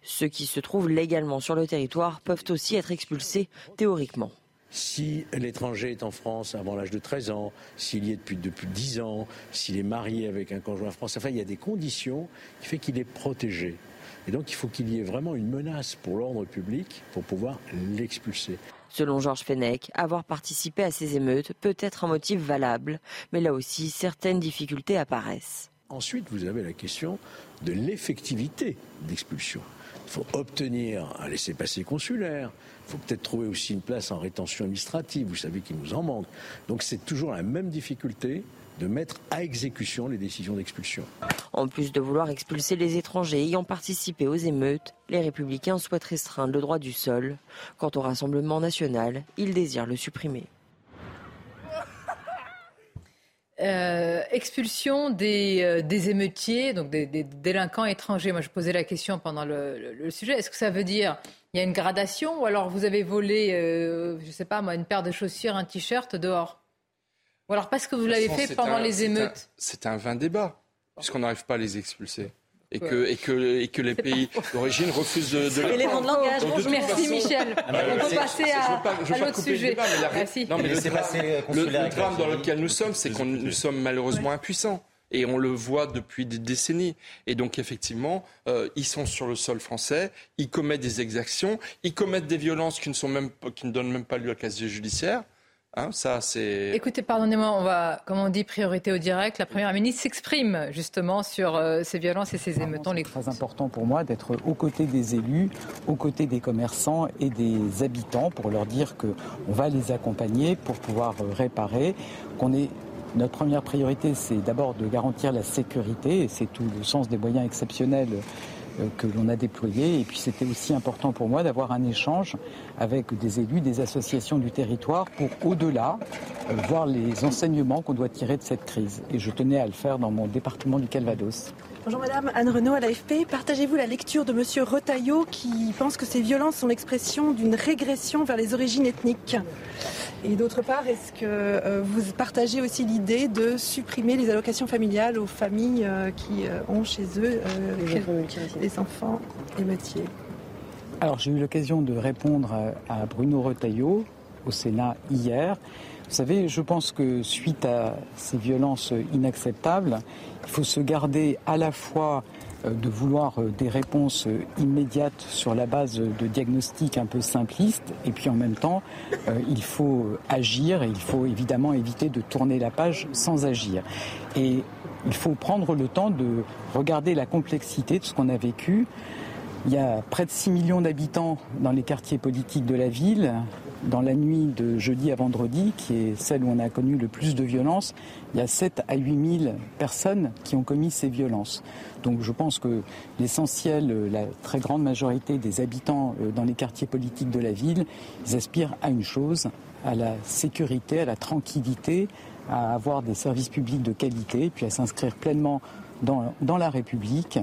[SPEAKER 19] Ceux qui se trouvent légalement sur le territoire peuvent aussi être expulsés théoriquement.
[SPEAKER 20] Si l'étranger est en France avant l'âge de 13 ans, s'il y est depuis, depuis 10 ans, s'il est marié avec un conjoint français, enfin il y a des conditions qui font qu'il est protégé. Et donc il faut qu'il y ait vraiment une menace pour l'ordre public pour pouvoir l'expulser.
[SPEAKER 19] Selon Georges Fenech, avoir participé à ces émeutes peut être un motif valable, mais là aussi certaines difficultés apparaissent.
[SPEAKER 20] Ensuite, vous avez la question de l'effectivité d'expulsion. Il faut obtenir un laissez-passer consulaire. Il faut peut-être trouver aussi une place en rétention administrative. Vous savez qu'il nous en manque. Donc c'est toujours la même difficulté de mettre à exécution les décisions d'expulsion.
[SPEAKER 19] En plus de vouloir expulser les étrangers ayant participé aux émeutes, les républicains souhaitent restreindre le droit du sol. Quant au Rassemblement national, ils désirent le supprimer.
[SPEAKER 2] Euh, expulsion des, euh, des, émeutiers, donc des, délinquants étrangers. Moi, je posais la question pendant le, sujet. Est-ce que ça veut dire il y a une gradation ou alors vous avez volé, euh, je ne sais pas moi, une paire de chaussures, un t-shirt dehors? Ou alors parce que vous l'avez fait pendant les émeutes?
[SPEAKER 11] C'est un vain débat, puisqu'on n'arrive pas à les expulser et que, et que, et que les pays d'origine refusent de, de
[SPEAKER 12] Élément de langage.
[SPEAKER 2] Merci Michel. Ah, On peut passer à, à l'autre sujet.
[SPEAKER 11] Merci. Non, mais le, le, drame dans lequel nous sommes, c'est qu'on nous sommes malheureusement impuissants. Et on le voit depuis des décennies. Et donc, effectivement, euh, ils sont sur le sol français, ils commettent des exactions, ils commettent des violences qui ne, sont même, qui ne donnent même pas lieu à casier judiciaire. Hein, ça, c'est.
[SPEAKER 2] Écoutez, pardonnez-moi, on va, comme on dit, priorité au direct. La première ministre s'exprime justement sur euh, ces violences et ces émeutons.
[SPEAKER 21] C'est très important pour moi d'être aux côtés des élus, aux côtés des commerçants et des habitants pour leur dire que on va les accompagner pour pouvoir euh, réparer, qu'on est notre première priorité, c'est d'abord de garantir la sécurité, et c'est tout le sens des moyens exceptionnels que l'on a déployé. Et puis c'était aussi important pour moi d'avoir un échange avec des élus, des associations du territoire pour au-delà euh, voir les enseignements qu'on doit tirer de cette crise. Et je tenais à le faire dans mon département du Calvados.
[SPEAKER 22] Bonjour Madame Anne Renaud à l'AFP. Partagez-vous la lecture de Monsieur Retailleau qui pense que ces violences sont l'expression d'une régression vers les origines ethniques? Et d'autre part, est-ce que euh, vous partagez aussi l'idée de supprimer les allocations familiales aux familles euh, qui euh, ont chez eux les enfants émeutiers
[SPEAKER 21] Alors j'ai eu l'occasion de répondre à Bruno Retailleau au Sénat hier. Vous savez, je pense que suite à ces violences inacceptables, il faut se garder à la fois euh, de vouloir euh, des réponses euh, immédiates sur la base de diagnostics un peu simplistes, et puis en même temps, il faut agir et il faut évidemment éviter de tourner la page sans agir. Et il faut prendre le temps de regarder la complexité de ce qu'on a vécu. Il y a près de 6 millions d'habitants dans les quartiers politiques de la ville dans la nuit de jeudi à vendredi, qui est celle où on a connu le plus de violences, il y a 7 à 8 000 personnes qui ont commis ces violences. Donc je pense que l'essentiel, la très grande majorité des habitants euh, dans les quartiers politiques de la ville, ils aspirent à une chose, à la sécurité, à la tranquillité, à avoir des services publics de qualité, puis à s'inscrire pleinement dans, dans la République,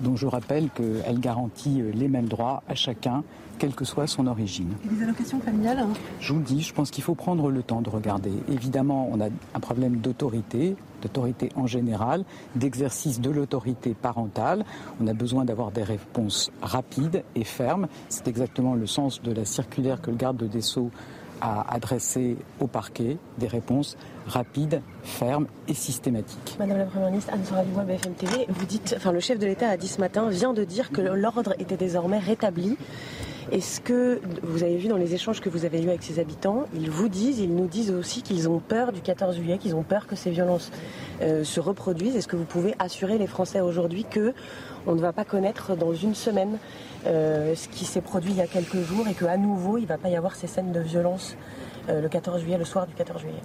[SPEAKER 21] dont je rappelle qu'elle garantit euh, les mêmes droits à chacun quelle que soit son origine.
[SPEAKER 22] Et les allocations familiales hein
[SPEAKER 21] Je vous le dis, je pense qu'il faut prendre le temps de regarder. Évidemment, on a un problème d'autorité, d'autorité en général, d'exercice de l'autorité parentale. On a besoin d'avoir des réponses rapides et fermes. C'est exactement le sens de la circulaire que le garde des Sceaux a adressée au parquet, des réponses rapides, fermes et systématiques.
[SPEAKER 22] Madame la Première ministre, Anne Soravivois, BFM TV, vous dites, enfin le chef de l'État a dit ce matin, vient de dire que l'ordre était désormais rétabli. Est-ce que vous avez vu dans les échanges que vous avez eus avec ces habitants, ils vous disent, ils nous disent aussi qu'ils ont peur du 14 juillet, qu'ils ont peur que ces violences euh, se reproduisent? Est-ce que vous pouvez assurer les Français aujourd'hui que on ne va pas connaître dans une semaine euh, ce qui s'est produit il y a quelques jours et qu'à nouveau il ne va pas y avoir ces scènes de violence euh, le 14 juillet, le soir du 14 juillet?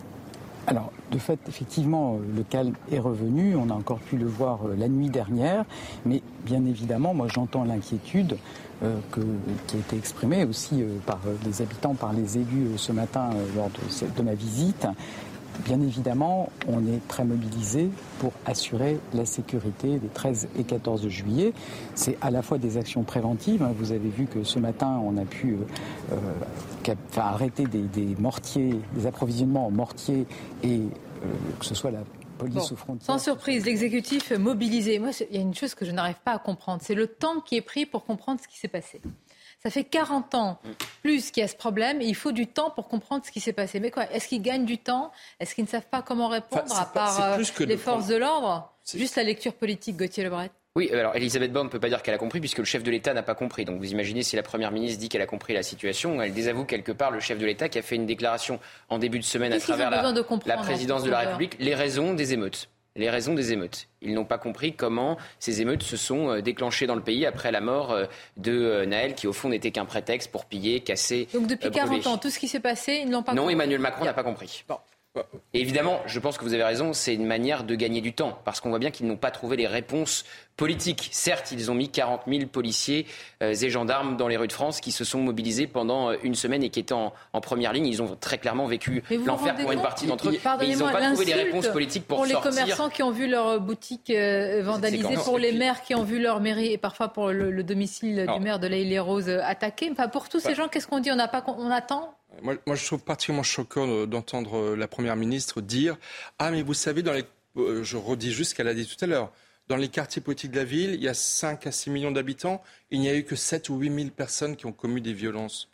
[SPEAKER 21] Alors, de fait, effectivement, le calme est revenu. On a encore pu le voir la nuit dernière. Mais bien évidemment, moi, j'entends l'inquiétude euh, qui a été exprimé aussi euh, par euh, les habitants, par les élus ce matin lors de, de ma visite. Bien évidemment, on est très mobilisé pour assurer la sécurité des 13 et 14 juillet. C'est à la fois des actions préventives. Hein. Vous avez vu que ce matin, on a pu arrêter des, des, mortiers, des approvisionnements en mortiers et que ce soit la
[SPEAKER 2] sans surprise, l'exécutif mobilisé. Moi, il y a une chose que je n'arrive pas à comprendre. C'est le temps qui est pris pour comprendre ce qui s'est passé. Ça fait 40 ans plus qu'il y a ce problème et il faut du temps pour comprendre ce qui s'est passé. Mais quoi Est-ce qu'ils gagnent du temps? Est-ce qu'ils ne savent pas comment répondre à part euh, les forces de l'ordre? Juste la lecture politique, Gauthier Lebret.
[SPEAKER 10] Oui, alors Elisabeth Borne ne peut pas dire qu'elle a compris puisque le chef de l'État n'a pas compris. Donc vous imaginez si la Première ministre dit qu'elle a compris la situation, elle désavoue quelque part le chef de l'État qui a fait une déclaration en début de semaine à travers la, la présidence de la République, les raisons des émeutes les raisons des émeutes. Ils n'ont pas compris comment ces émeutes se sont euh, déclenchées dans le pays après la mort euh, de euh, Naël, qui au fond n'était qu'un prétexte pour piller, casser.
[SPEAKER 2] Donc depuis 40 ans, tout ce qui s'est passé, ils n'ont pas compris.
[SPEAKER 10] Non, Emmanuel Macron n'a pas compris. Et évidemment, je pense que vous avez raison, c'est une manière de gagner du temps, parce qu'on voit bien qu'ils n'ont pas trouvé les réponses politiques. Certes, ils ont mis 40 000 policiers euh, et gendarmes dans les rues de France qui se sont mobilisés pendant euh, une semaine et qui étaient en, première ligne. Ils ont très clairement vécu l'enfer pour une partie d'entre eux. Mais ils n'ont pas trouvé les réponses politiques pour,
[SPEAKER 2] pour les commerçants qui ont vu leur boutique euh, vandalisée, pour les maires qui ont vu leur mairie et parfois pour le, domicile du maire de La les Roses attaqué. Enfin, pour tous ces gens, qu'est-ce qu'on dit? On, pas, on attend
[SPEAKER 11] moi, je trouve particulièrement choquant d'entendre euh, la Première ministre dire Ah, mais vous savez, dans les... Euh, je redis juste ce qu'elle a dit tout à l'heure. Dans les quartiers politiques de la ville, il y a 5 à 6 millions d'habitants. Il n'y a eu que 7 ou 8 000 personnes qui ont commis des violences.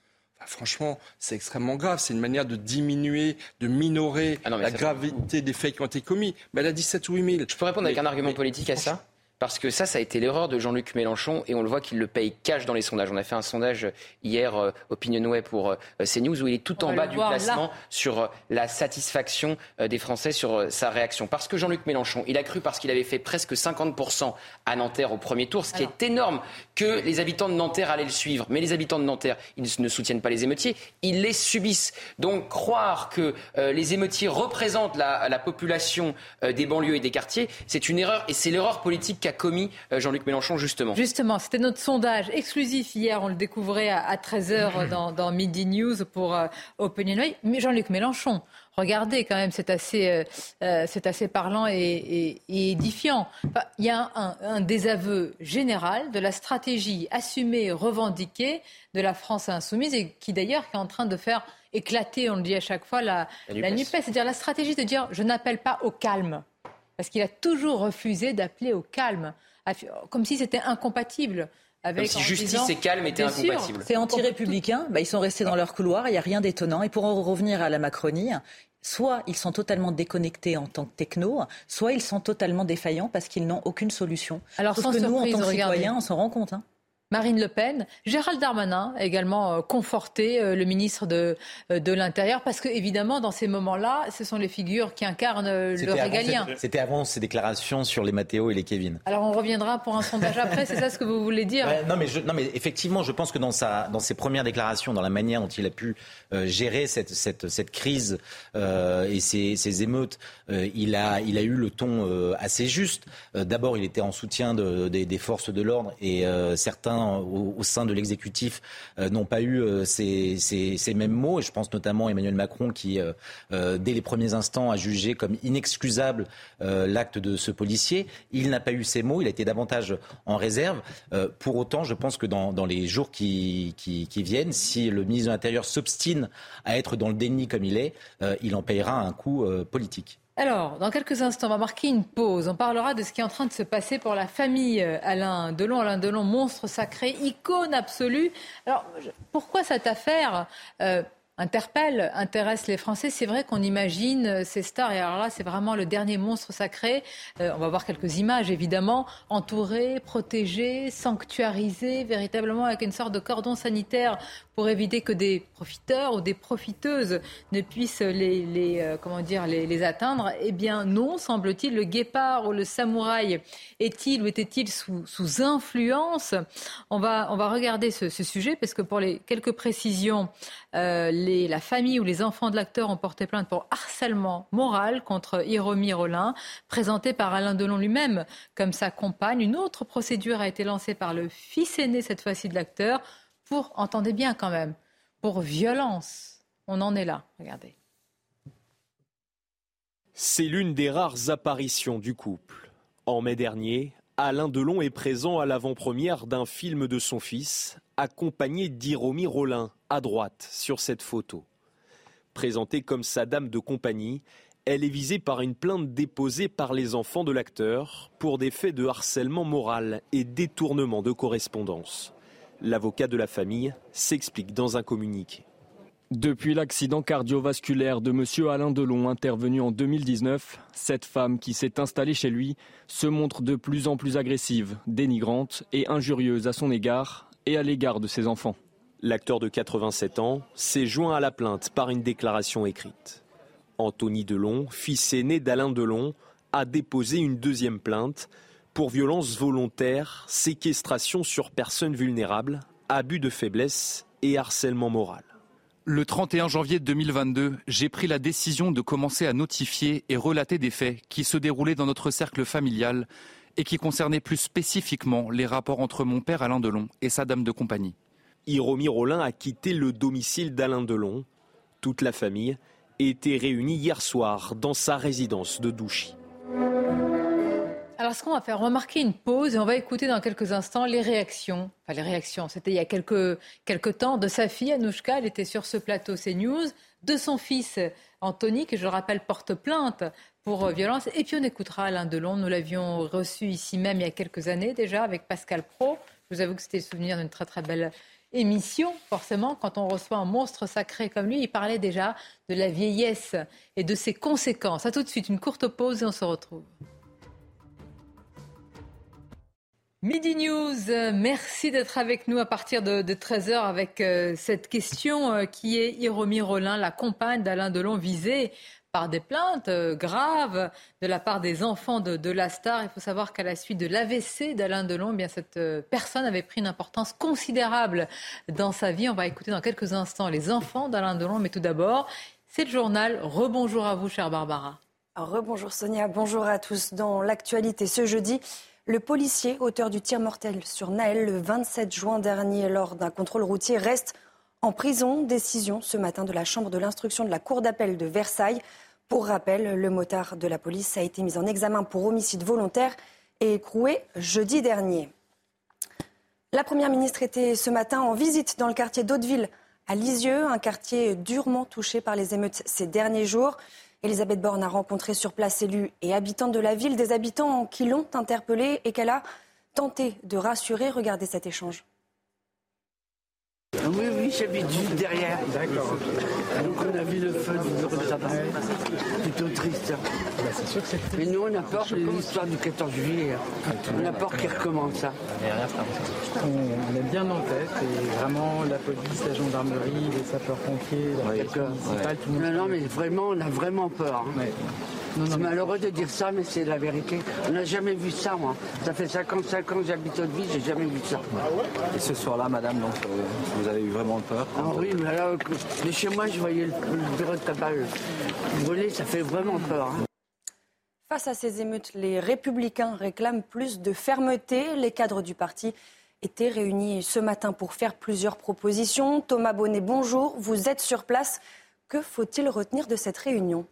[SPEAKER 11] franchement, c'est extrêmement grave. C'est une manière de diminuer, de minorer ah la gravité des faits qui ont été commis. Mais elle a dit 7 ou 8 000.
[SPEAKER 10] Je peux répondre avec un argument politique à ça? Parce que ça, ça a été l'erreur de Jean-Luc Mélenchon et on le voit qu'il le paye cash dans les sondages. On a fait un sondage hier, euh, Opinionway pour euh, CNews, où il est tout en bas du classement sur euh, la satisfaction des Français sur sa réaction. Parce que Jean-Luc Mélenchon, il a cru parce qu'il avait fait presque 50% à Nanterre au premier tour, ce qui est énorme, que les habitants de Nanterre allaient le suivre. Mais les habitants de Nanterre, ils ne soutiennent pas les émeutiers, ils les subissent. Donc croire que les émeutiers représentent la, la population des banlieues et des quartiers, c'est une erreur et c'est l'erreur politique qu'a commis Jean-Luc Mélenchon, justement.
[SPEAKER 2] Justement, c'était notre sondage exclusif hier. On le découvrait à, 13h dans, dans, Midi News pour Opinion Mais Jean-Luc Mélenchon, regardez quand même, c'est assez, euh, euh, c'est assez parlant et, édifiant. il y a un, désaveu général de la stratégie assumée, revendiquée de la France insoumise et qui d'ailleurs est en train de faire éclater, on le dit à chaque fois, la, la NUPES. C'est-à-dire la stratégie de dire je n'appelle pas au calme. Parce qu'il a toujours refusé d'appeler au calme, comme si c'était incompatible.
[SPEAKER 10] Comme si justice et calme étaient incompatibles.
[SPEAKER 12] C'est anti-républicain. Bah, ils sont restés dans leur couloir. Il n'y a rien d'étonnant. Et pour en revenir à la Macronie, soit ils sont totalement déconnectés en tant que techno, soit ils sont totalement défaillants parce qu'ils n'ont aucune solution. Alors, sans que nous, en tant que citoyens, on s'en rend compte. Hein.
[SPEAKER 2] Marine Le Pen. Gérald Darmanin a également euh, conforté euh, le ministre de, euh, de l'Intérieur parce que, évidemment, dans ces moments-là, ce sont les figures qui incarnent le régalien.
[SPEAKER 13] C'était avant ces déclarations sur les Mathéo et les Kevin.
[SPEAKER 2] Alors on reviendra pour un sondage après, c'est ça ce que vous voulez dire?
[SPEAKER 13] Non, mais non, mais effectivement, je pense que dans, sa, dans ses premières déclarations, dans la manière dont il a pu gérer cette, cette, cette crise et ces, ces émeutes, il, a, il a eu le ton assez juste. D'abord, il était en soutien de, des forces de l'ordre et certains au, sein de l'exécutif euh, n'ont pas eu euh, ces, mêmes mots. Et je pense notamment à Emmanuel Macron qui, euh, dès les premiers instants, a jugé comme inexcusable l'acte de ce policier. Il n'a pas eu ces mots. Il a été davantage en réserve. pour autant, je pense que dans, les jours qui, qui, viennent, si le ministre de l'Intérieur s'obstine à être dans le déni comme il est, il en payera un coût politique.
[SPEAKER 2] Alors, dans quelques instants, on va marquer une pause. On parlera de ce qui est en train de se passer pour la famille euh, Alain Delon. Alain Delon, monstre sacré, icône absolue. Alors, pourquoi cette affaire euh, interpelle, intéresse les Français. C'est vrai qu'on imagine ces stars, et alors là, c'est vraiment le dernier monstre sacré. Euh, on va voir quelques images, évidemment, entourés, protégés, sanctuarisés, véritablement avec une sorte de cordon sanitaire pour éviter que des profiteurs ou des profiteuses ne puissent les, euh, comment dire, les, atteindre. Eh bien, non, semble-t-il, le guépard ou le samouraï est-il ou était-il sous, sous, influence? On va, on va regarder ce, ce, sujet parce que pour les quelques précisions, euh, la famille ou les enfants de l'acteur ont porté plainte pour harcèlement moral contre Hiromi Rollin, présenté par Alain Delon lui-même comme sa compagne. Une autre procédure a été lancée par le fils aîné, cette fois-ci de l'acteur, pour, entendez bien quand même, pour violence. On en est là, regardez.
[SPEAKER 23] C'est l'une des rares apparitions du couple. En mai dernier, Alain Delon est présent à l'avant-première d'un film de son fils, accompagné d'Iromi Rollin, à droite, sur cette photo. Présentée comme sa dame de compagnie, elle est visée par une plainte déposée par les enfants de l'acteur pour des faits de harcèlement moral et détournement de correspondance. L'avocat de la famille s'explique dans un communiqué. Depuis l'accident cardiovasculaire de M. Alain Delon intervenu en 2019, cette femme qui s'est installée chez lui se montre de plus en plus agressive, dénigrante et injurieuse à son égard et à l'égard de ses enfants. L'acteur de 87 ans s'est joint à la plainte par une déclaration écrite. Anthony Delon, fils aîné d'Alain Delon, a déposé une deuxième plainte pour violence volontaire, séquestration sur personnes vulnérables, abus de faiblesse et harcèlement moral.
[SPEAKER 24] Le 31 janvier 2022, j'ai pris la décision de commencer à notifier et relater des faits qui se déroulaient dans notre cercle familial et qui concernaient plus spécifiquement les rapports entre mon père Alain Delon et sa dame de compagnie.
[SPEAKER 23] Hiromi Rollin a quitté le domicile d'Alain Delon. Toute la famille était réunie hier soir dans sa résidence de Douchy.
[SPEAKER 2] Alors, ce qu'on va faire, on va marquer une pause et on va écouter dans quelques instants les réactions? Enfin, les réactions, c'était il y a quelques, quelques temps, de sa fille, Anouchka, elle était sur ce plateau CNews, de son fils, Anthony, que je rappelle porte plainte pour violence. Et puis, on écoutera Alain Delon. Nous l'avions reçu ici même il y a quelques années déjà avec Pascal Pro. Je vous avoue que c'était le souvenir d'une très, très belle émission, forcément, quand on reçoit un monstre sacré comme lui, il parlait déjà de la vieillesse et de ses conséquences. A tout de suite, une courte pause et on se retrouve. Midi News, merci d'être avec nous à partir de, 13h avec euh, cette question euh, qui est Hiromi Rollin, la compagne d'Alain Delon visée par des plaintes euh, graves de la part des enfants de, la star. Il faut savoir qu'à la suite de l'AVC d'Alain Delon, eh bien cette personne avait pris une importance considérable dans sa vie. On va écouter dans quelques instants les enfants d'Alain Delon, mais tout d'abord, c'est le journal. Rebonjour à vous, chère Barbara.
[SPEAKER 3] Rebonjour Sonia, bonjour à tous. Dans l'actualité ce jeudi, Le policier, auteur du tir mortel sur Naël le 27 juin dernier lors d'un contrôle routier, reste en prison. Décision ce matin de la Chambre de l'instruction de la Cour d'appel de Versailles. Pour rappel, le motard de la police a été mis en examen pour homicide volontaire et écroué jeudi dernier. La Première ministre était ce matin en visite dans le quartier d'Hauteville à Lisieux, un quartier durement touché par les émeutes ces derniers jours. Elisabeth Borne a rencontré sur place élus et habitants de la ville, des habitants qui l'ont interpellée et qu'elle a tenté de rassurer. Regardez cet échange.
[SPEAKER 25] Oui, oui, j'habite juste derrière. D'accord. Donc on a vu le feu du jardin. Plutôt triste. Bah, Mais nous, on a peur de l'histoire du 14 juillet. Hein. On a peur qu'il recommence ça.
[SPEAKER 21] On, est bien en tête et vraiment la police, la gendarmerie, les sapeurs-pompiers, la ouais, municipale,
[SPEAKER 25] tout le monde. Non, non, mais vraiment, on a vraiment peur. Hein. C'est malheureux de dire ça, mais c'est la vérité. On n'a jamais vu ça, moi. Ça fait 55 ans que j'habite au vie, j'ai jamais vu ça.
[SPEAKER 26] Et ce soir-là, madame, donc, euh, vous avez eu vraiment peur
[SPEAKER 25] Ah oui, mais là, chez moi, je voyais le, bureau de tabac brûler, ça fait vraiment peur. Hein.
[SPEAKER 3] Face à ces émeutes, les républicains réclament plus de fermeté. Les cadres du parti étaient réunis ce matin pour faire plusieurs propositions. Thomas Bonnet, bonjour. Vous êtes sur place. Que faut-il retenir de cette réunion?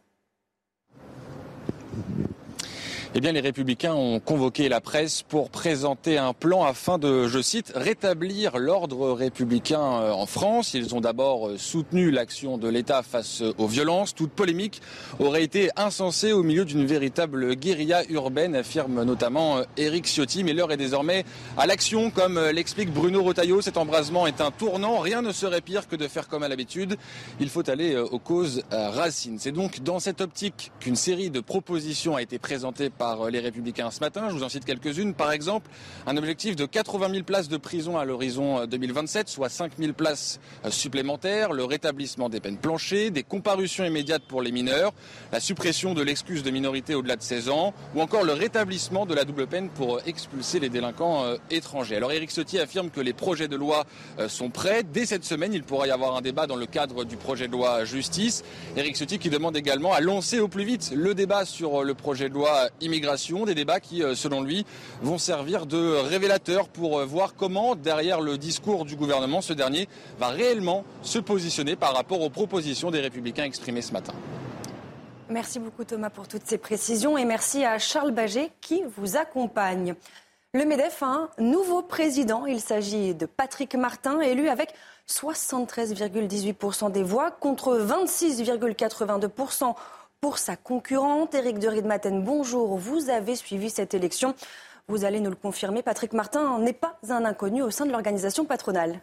[SPEAKER 27] Eh bien, les Républicains ont convoqué la presse pour présenter un plan afin de, je cite, rétablir l'ordre républicain euh, en France. Ils ont d'abord euh, soutenu l'action de l'État face aux violences. Toute polémique aurait été insensée au milieu d'une véritable guérilla urbaine, affirme notamment euh, Éric Ciotti. Mais l'heure est désormais à l'action, comme l'explique Bruno Rotaillot. Cet embrasement est un tournant. Rien ne serait pire que de faire comme à l'habitude. Il faut aller aux causes racines. C'est donc dans cette optique qu'une série de propositions a été présentée par par les Républicains ce matin. Je vous en cite quelques-unes. Par exemple, un objectif de 80 000 places de prison à l'horizon 2027, soit 5 000 places euh, supplémentaires, le rétablissement des peines planchées, des comparutions immédiates pour les mineurs, la suppression de l'excuse de minorité au-delà de 16 ans, ou encore le rétablissement de la double peine pour euh, expulser les délinquants euh, étrangers. Alors Éric Ciotti affirme que les projets de loi sont prêts. Dès cette semaine, il pourra y avoir un débat dans le cadre du projet de loi justice. Éric Ciotti qui demande également à lancer au plus vite le débat sur le projet de loi immigration, des débats qui, euh, selon lui, vont servir de révélateurs pour euh, voir comment, derrière le discours du gouvernement, ce dernier va réellement se positionner par rapport aux propositions des républicains exprimées ce matin.
[SPEAKER 3] Merci beaucoup Thomas pour toutes ces précisions et merci à Charles Baget qui vous accompagne. Le MEDEF a un nouveau président. Il s'agit de Patrick Martin, élu avec 73,18% des voix contre 26,82% pour sa concurrente. Éric de Riedmaten, bonjour. Vous avez suivi cette élection. Vous allez nous le confirmer. Patrick Martin n'est pas un inconnu au sein de l'organisation patronale.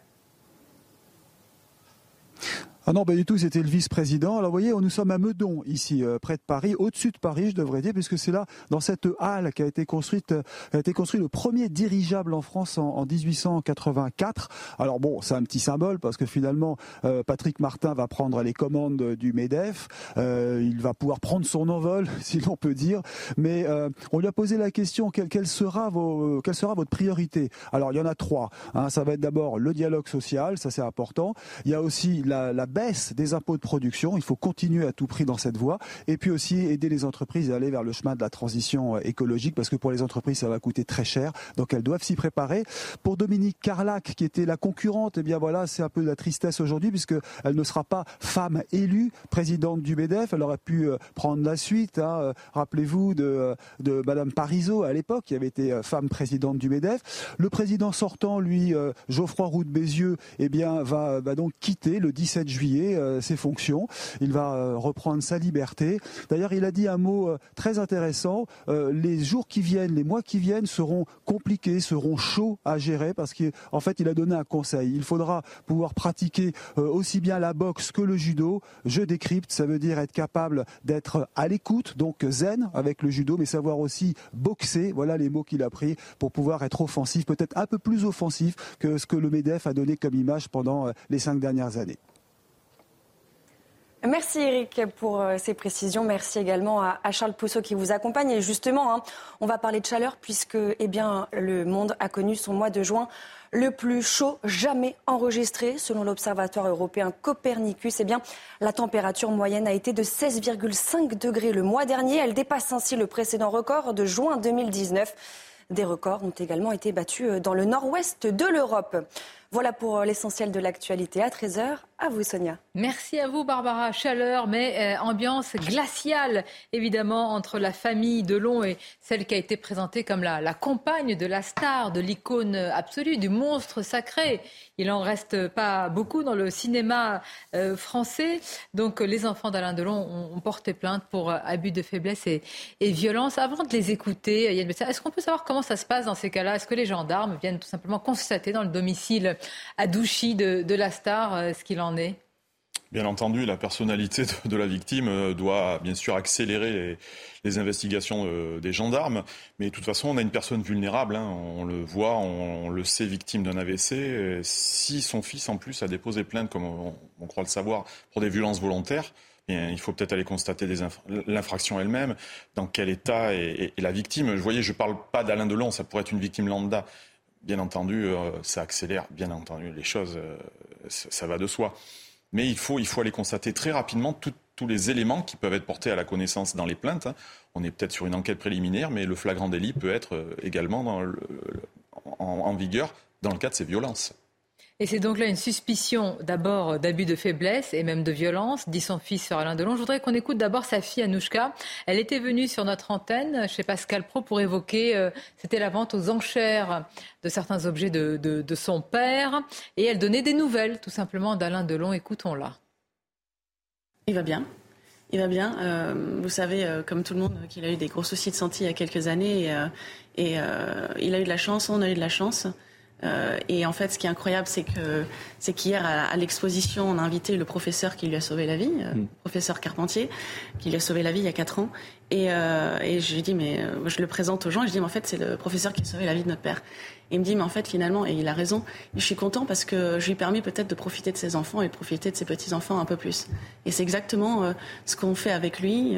[SPEAKER 28] Ah non, pas du tout, c'était le vice-président. Alors vous voyez, nous sommes à Meudon, ici, euh, près de Paris, au-dessus de Paris, je devrais dire, puisque c'est là, dans cette halle qui a été construite, euh, a été construit le premier dirigeable en France en, 1884. Alors bon, c'est un petit symbole, parce que finalement, euh, Patrick Martin va prendre les commandes du MEDEF, il va pouvoir prendre son envol, si l'on peut dire, mais on lui a posé la question, quelle, quelle, sera, vos, quelle sera votre priorité? Alors il y en a trois. Hein. ça va être d'abord le dialogue social, ça c'est important. Il y a aussi la, la baisse des impôts de production. Il faut continuer à tout prix dans cette voie. Et puis aussi aider les entreprises à aller vers le chemin de la transition euh, écologique parce que pour les entreprises, ça va coûter très cher. Donc elles doivent s'y préparer. Pour Dominique Carlac, qui était la concurrente, eh bien voilà, c'est un peu de la tristesse aujourd'hui puisque elle ne sera pas femme élue présidente du MEDEF. Elle aurait pu euh, prendre la suite. Hein. Euh, rappelez-vous de, de Madame Parisot à l'époque, qui avait été femme présidente du MEDEF. Le président sortant, lui, Geoffroy Roux de Bézieux, eh bien, va, va donc quitter le 17 juillet euh, ses fonctions. Il va euh, reprendre sa liberté. D'ailleurs, il a dit un mot euh, très intéressant. les jours qui viennent, les mois qui viennent seront compliqués, seront chauds à gérer parce qu'en fait, il a donné un conseil. Il faudra pouvoir pratiquer aussi bien la boxe que le judo. Je décrypte, ça veut dire être capable d'être à l'écoute, donc zen avec le judo, mais savoir aussi boxer. Voilà les mots qu'il a pris pour pouvoir être offensif, peut-être un peu plus offensif que ce que le MEDEF a donné comme image pendant les cinq dernières années.
[SPEAKER 3] Merci Eric pour euh, ces précisions. Merci également à, Charles Pousseau qui vous accompagne. Et justement, hein, on va parler de chaleur puisque eh bien, le monde a connu son mois de juin le plus chaud jamais enregistré. Selon l'Observatoire européen Copernicus, eh bien, la température moyenne a été de 16,5 degrés le mois dernier. Elle dépasse ainsi le précédent record de juin 2019. Des records ont également été battus dans le nord-ouest de l'Europe. Voilà pour l'essentiel de l'actualité à 13h. À vous, Sonia.
[SPEAKER 2] Merci à vous, Barbara. Chaleur, mais euh, ambiance glaciale, évidemment, entre la famille Delon et celle qui a été présentée comme la, compagne de la star, de l'icône absolue, du monstre sacré. Il n'en reste pas beaucoup dans le cinéma euh, français. Donc, les enfants d'Alain Delon ont, porté plainte pour euh, abus de faiblesse et, et, violence. Avant de les écouter, est-ce qu'on peut savoir comment ça se passe dans ces cas-là? Est-ce que les gendarmes viennent tout simplement constater dans le domicile à Douchy de, de la star ce qu'il en est
[SPEAKER 9] Bien entendu, la personnalité de, la victime euh, doit bien sûr accélérer les, investigations euh, des gendarmes. Mais de toute façon, on a une personne vulnérable. Hein. on le voit, on, le sait, victime d'un AVC. si son fils, en plus, a déposé plainte, comme on, croit le savoir, pour des violences volontaires, il faut peut-être aller constater l'infraction elle-même, dans quel état est, la victime. Vous voyez, je ne parle pas d'Alain Delon, ça pourrait être une victime lambda. Bien entendu, euh, ça accélère, bien entendu, les choses, ça va de soi. Mais il faut, il faut aller constater très rapidement tous les éléments qui peuvent être portés à la connaissance dans les plaintes. Hein. On est peut-être sur une enquête préliminaire, mais le flagrant délit peut être euh, également en vigueur dans le cas de ces violences.
[SPEAKER 2] Et c'est donc là une suspicion d'abord d'abus de faiblesse et même de violence, dit son fils sur Alain Delon. Je voudrais qu'on écoute d'abord sa fille Anouchka. Elle était venue sur notre antenne chez Pascal Pro pour évoquer, euh, c'était la vente aux enchères de certains objets de, son père. Et elle donnait des nouvelles tout simplement d'Alain Delon. Écoutons-la.
[SPEAKER 29] Il va bien. Il va bien. Euh, vous savez, euh, comme tout le monde, qu'il a eu des gros soucis de santé il y a quelques années. Et il a eu de la chance, on a eu de la chance. Euh, et en fait, ce qui est incroyable, c'est que c'est qu'hier à, l'exposition, on a invité le professeur qui lui a sauvé la vie, euh, mm. professeur Carpentier, qui lui a sauvé la vie il y a quatre ans. Et, euh, et je lui dis, mais euh, je le présente aux gens, et je dis, mais en fait, c'est le professeur qui a sauvé la vie de notre père. Et il me dit, mais en fait, finalement, et il a raison, je suis content parce que je lui ai permis peut-être de profiter de ses enfants et de profiter de ses petits-enfants un peu plus. Et c'est exactement ce qu'on fait avec lui.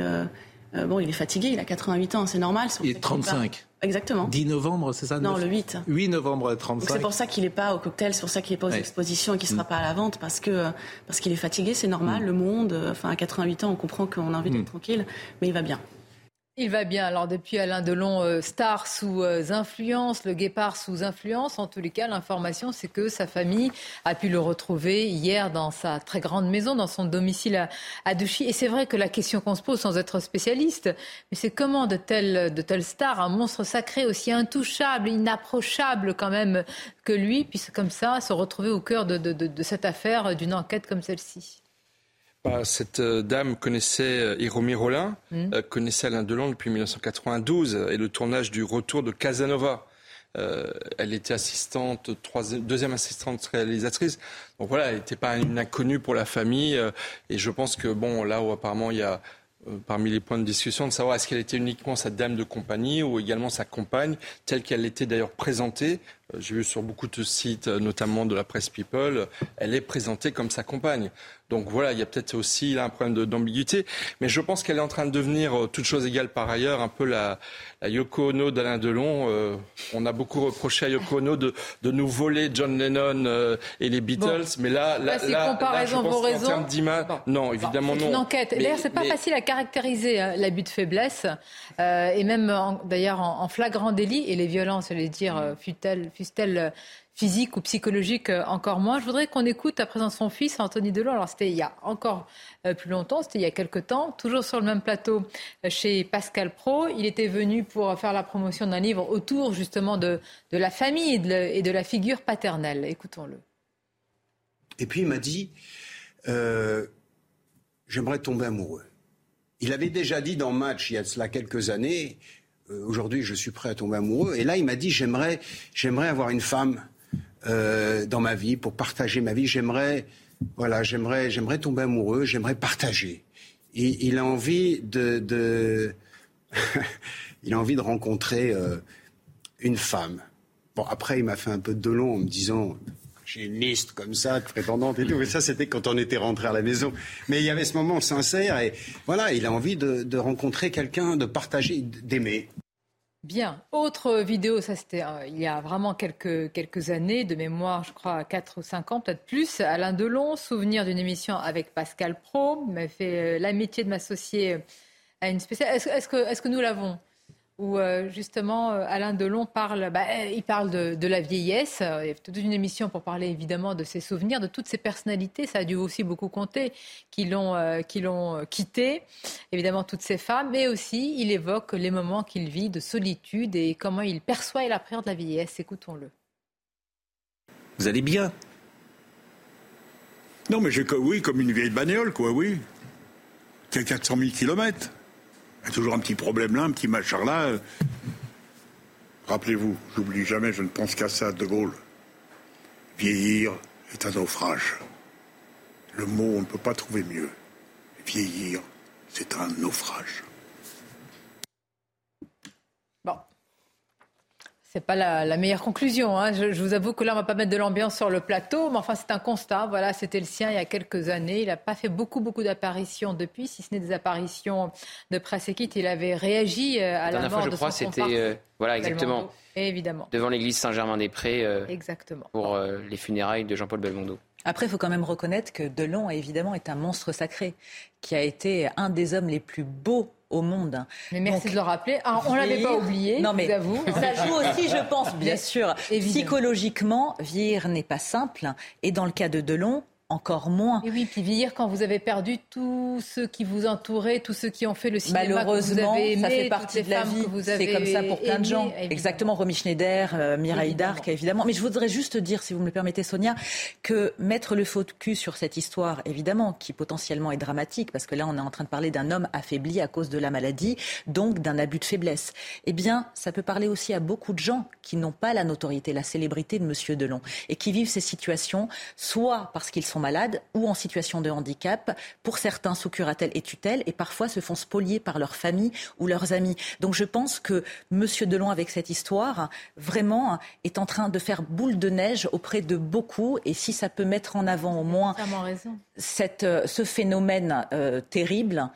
[SPEAKER 29] bon, il est fatigué, il a 88 ans, c'est normal.
[SPEAKER 20] Il est 35.
[SPEAKER 29] Exactement.
[SPEAKER 20] 10 novembre, c'est ça
[SPEAKER 29] Non, le 8.
[SPEAKER 20] 8 novembre 35.
[SPEAKER 29] C'est pour ça qu'il n'est pas au cocktail, c'est pour ça qu'il n'est pas aux expositions et qu'il ne sera mm. pas à la vente, parce que parce qu'il est fatigué, c'est normal. Mm. Le monde, enfin à 88 ans, on comprend qu'on a envie d'être mm. tranquille, mais il va bien.
[SPEAKER 2] Il va bien. Alors depuis Alain Delon, euh, star sous euh, influence, le guépard sous influence. En tous les cas, l'information, c'est que sa famille a pu le retrouver hier dans sa très grande maison, dans son domicile à, Douchy. Et c'est vrai que la question qu'on se pose, sans être spécialiste, mais c'est comment de telles de telle stars, un monstre sacré aussi intouchable, inapprochable quand même que lui, puisse comme ça se retrouver au cœur de cette affaire, d'une enquête comme celle-ci?
[SPEAKER 11] Bah, cette euh, dame connaissait euh, Hiromi Rollin, mm. euh, connaissait Alain Delon depuis 1992 et le tournage du Retour de Casanova. elle était assistante, deuxième assistante réalisatrice. Donc voilà, elle n'était pas une inconnue pour la famille. et je pense que, bon, là où apparemment il y a parmi les points de discussion, de savoir est-ce qu'elle était uniquement sa dame de compagnie ou également sa compagne, telle qu'elle était d'ailleurs présentée j'ai vu sur beaucoup de sites, notamment de la presse People, elle est présentée comme sa compagne. Donc voilà, il y a peut-être aussi là un problème d'ambiguïté. Mais je pense qu'elle est en train de devenir, euh, toute chose égale par ailleurs, un peu la, la Yoko Ono d'Alain Delon. Euh, on a beaucoup reproché à Yoko Ono de, de nous voler John Lennon euh, et les Beatles. Mais là, là, là, là, je pense en termes d'image, non, évidemment non.
[SPEAKER 2] Une enquête. D'ailleurs, c'est pas facile à caractériser l'abus de faiblesse. et même d'ailleurs en, flagrant délit. Et les violences, je vais dire, fut-elle euh, physiques ou psychologiques euh, encore moins. Je voudrais qu'on écoute à présent son fils, Anthony Delon. Alors, c'était il y a encore euh, plus longtemps, c'était il y a quelques temps, toujours sur le même plateau chez Pascal Pro. Il était venu pour faire la promotion d'un livre autour justement de, de la famille et de, la figure paternelle. Écoutons-le.
[SPEAKER 30] Et puis il m'a dit J'aimerais tomber amoureux. Il avait déjà dit dans Match, il y a cela quelques années, euh, aujourd'hui je suis prêt à tomber amoureux. Et là, il m'a dit j'aimerais, j'aimerais avoir une femme euh, dans ma vie pour partager ma vie. J'aimerais, voilà, j'aimerais, j'aimerais tomber amoureux. J'aimerais partager. Et il a envie de, il a envie de rencontrer euh, une femme. Bon, après, il m'a fait un peu de long en me disant j'ai une liste comme ça de prétendantes et tout. Mais ça, c'était quand on était rentré à la maison. Mais il y avait ce moment sincère et voilà, il a envie de, rencontrer quelqu'un, de partager, d'aimer.
[SPEAKER 2] Bien. Autre vidéo, ça c'était euh, il y a vraiment quelques, quelques années, de mémoire, je crois, 4 ou 5 ans, peut-être plus. Alain Delon, souvenir d'une émission avec Pascal Pro, m'a fait euh, l'amitié de m'associer à une spéciale. Est-ce que, est que nous l'avons? Où euh, justement euh, Alain Delon parle, bah, il parle de, la vieillesse. Il y a toute une émission pour parler évidemment de ses souvenirs, de toutes ses personnalités. Ça a dû aussi beaucoup compter qui l'ont qui l'ont quitté. Évidemment toutes ces femmes, mais aussi il évoque les moments qu'il vit de solitude et comment il perçoit la prière de la vieillesse. Écoutons-le.
[SPEAKER 31] Vous allez bien?
[SPEAKER 32] Non, mais j'ai oui, comme une vieille bagnole, quoi, oui. C'est 400 000 kilomètres. Il toujours un petit problème là, un petit machin là. Rappelez-vous, j'oublie jamais, je ne pense qu'à ça, De Gaulle. Vieillir est un naufrage. Le mot, on ne peut pas trouver mieux. Vieillir, c'est un naufrage.
[SPEAKER 2] C'est pas la, meilleure conclusion. Hein. Je, vous avoue que là, on va pas mettre de l'ambiance sur le plateau, mais enfin, c'est un constat. Voilà, c'était le sien il y a quelques années. Il n'a pas fait beaucoup, beaucoup d'apparitions depuis, si ce n'est des apparitions de presse équipe. Il avait réagi euh, à la,
[SPEAKER 10] dernière
[SPEAKER 2] mort
[SPEAKER 10] fois, je crois, c'était euh, voilà, exactement.
[SPEAKER 2] évidemment.
[SPEAKER 10] Devant l'église Saint-Germain-des-Prés.
[SPEAKER 2] Euh, exactement.
[SPEAKER 10] Pour les funérailles de Jean-Paul Belmondo.
[SPEAKER 12] Après, il faut quand même reconnaître que Delon, évidemment, est un monstre sacré, qui a été un des hommes les plus beaux au monde.
[SPEAKER 2] Mais merci de le rappeler. Ah, on ne l'avait pas oublié, non, mais vous
[SPEAKER 12] Ça joue aussi, je pense, bien sûr. Psychologiquement, vieillir n'est pas simple. Et dans le cas de Delon, encore moins.
[SPEAKER 2] Et oui, puis vieillir quand vous avez perdu tous ceux qui vous entouraient, tous ceux qui ont fait le cinéma
[SPEAKER 12] Malheureusement,
[SPEAKER 2] que vous avez
[SPEAKER 12] ça fait partie de la vie. C'est comme ça pour plein de gens. Exactement, Romy Schneider, euh, Mireille Darc, évidemment. Mais je voudrais juste dire, si vous me le permettez, Sonia, que mettre le focus sur cette histoire, évidemment, qui potentiellement est dramatique, parce que là, on est en train de parler d'un homme affaibli à cause de la maladie, donc d'un abus de faiblesse. Eh bien, ça peut parler aussi à beaucoup de gens qui n'ont pas la notoriété, la célébrité de Monsieur Delon, et qui vivent ces situations, soit parce qu'ils sont malades ou en situation de handicap, pour certains sous curatelle et tutelle, et parfois se font spolier par leur famille ou leurs amis. Donc je pense que M. Delon, avec cette histoire, vraiment est en train de faire boule de neige auprès de beaucoup, et si ça peut mettre en avant au moins cette, euh, ce phénomène euh, terrible,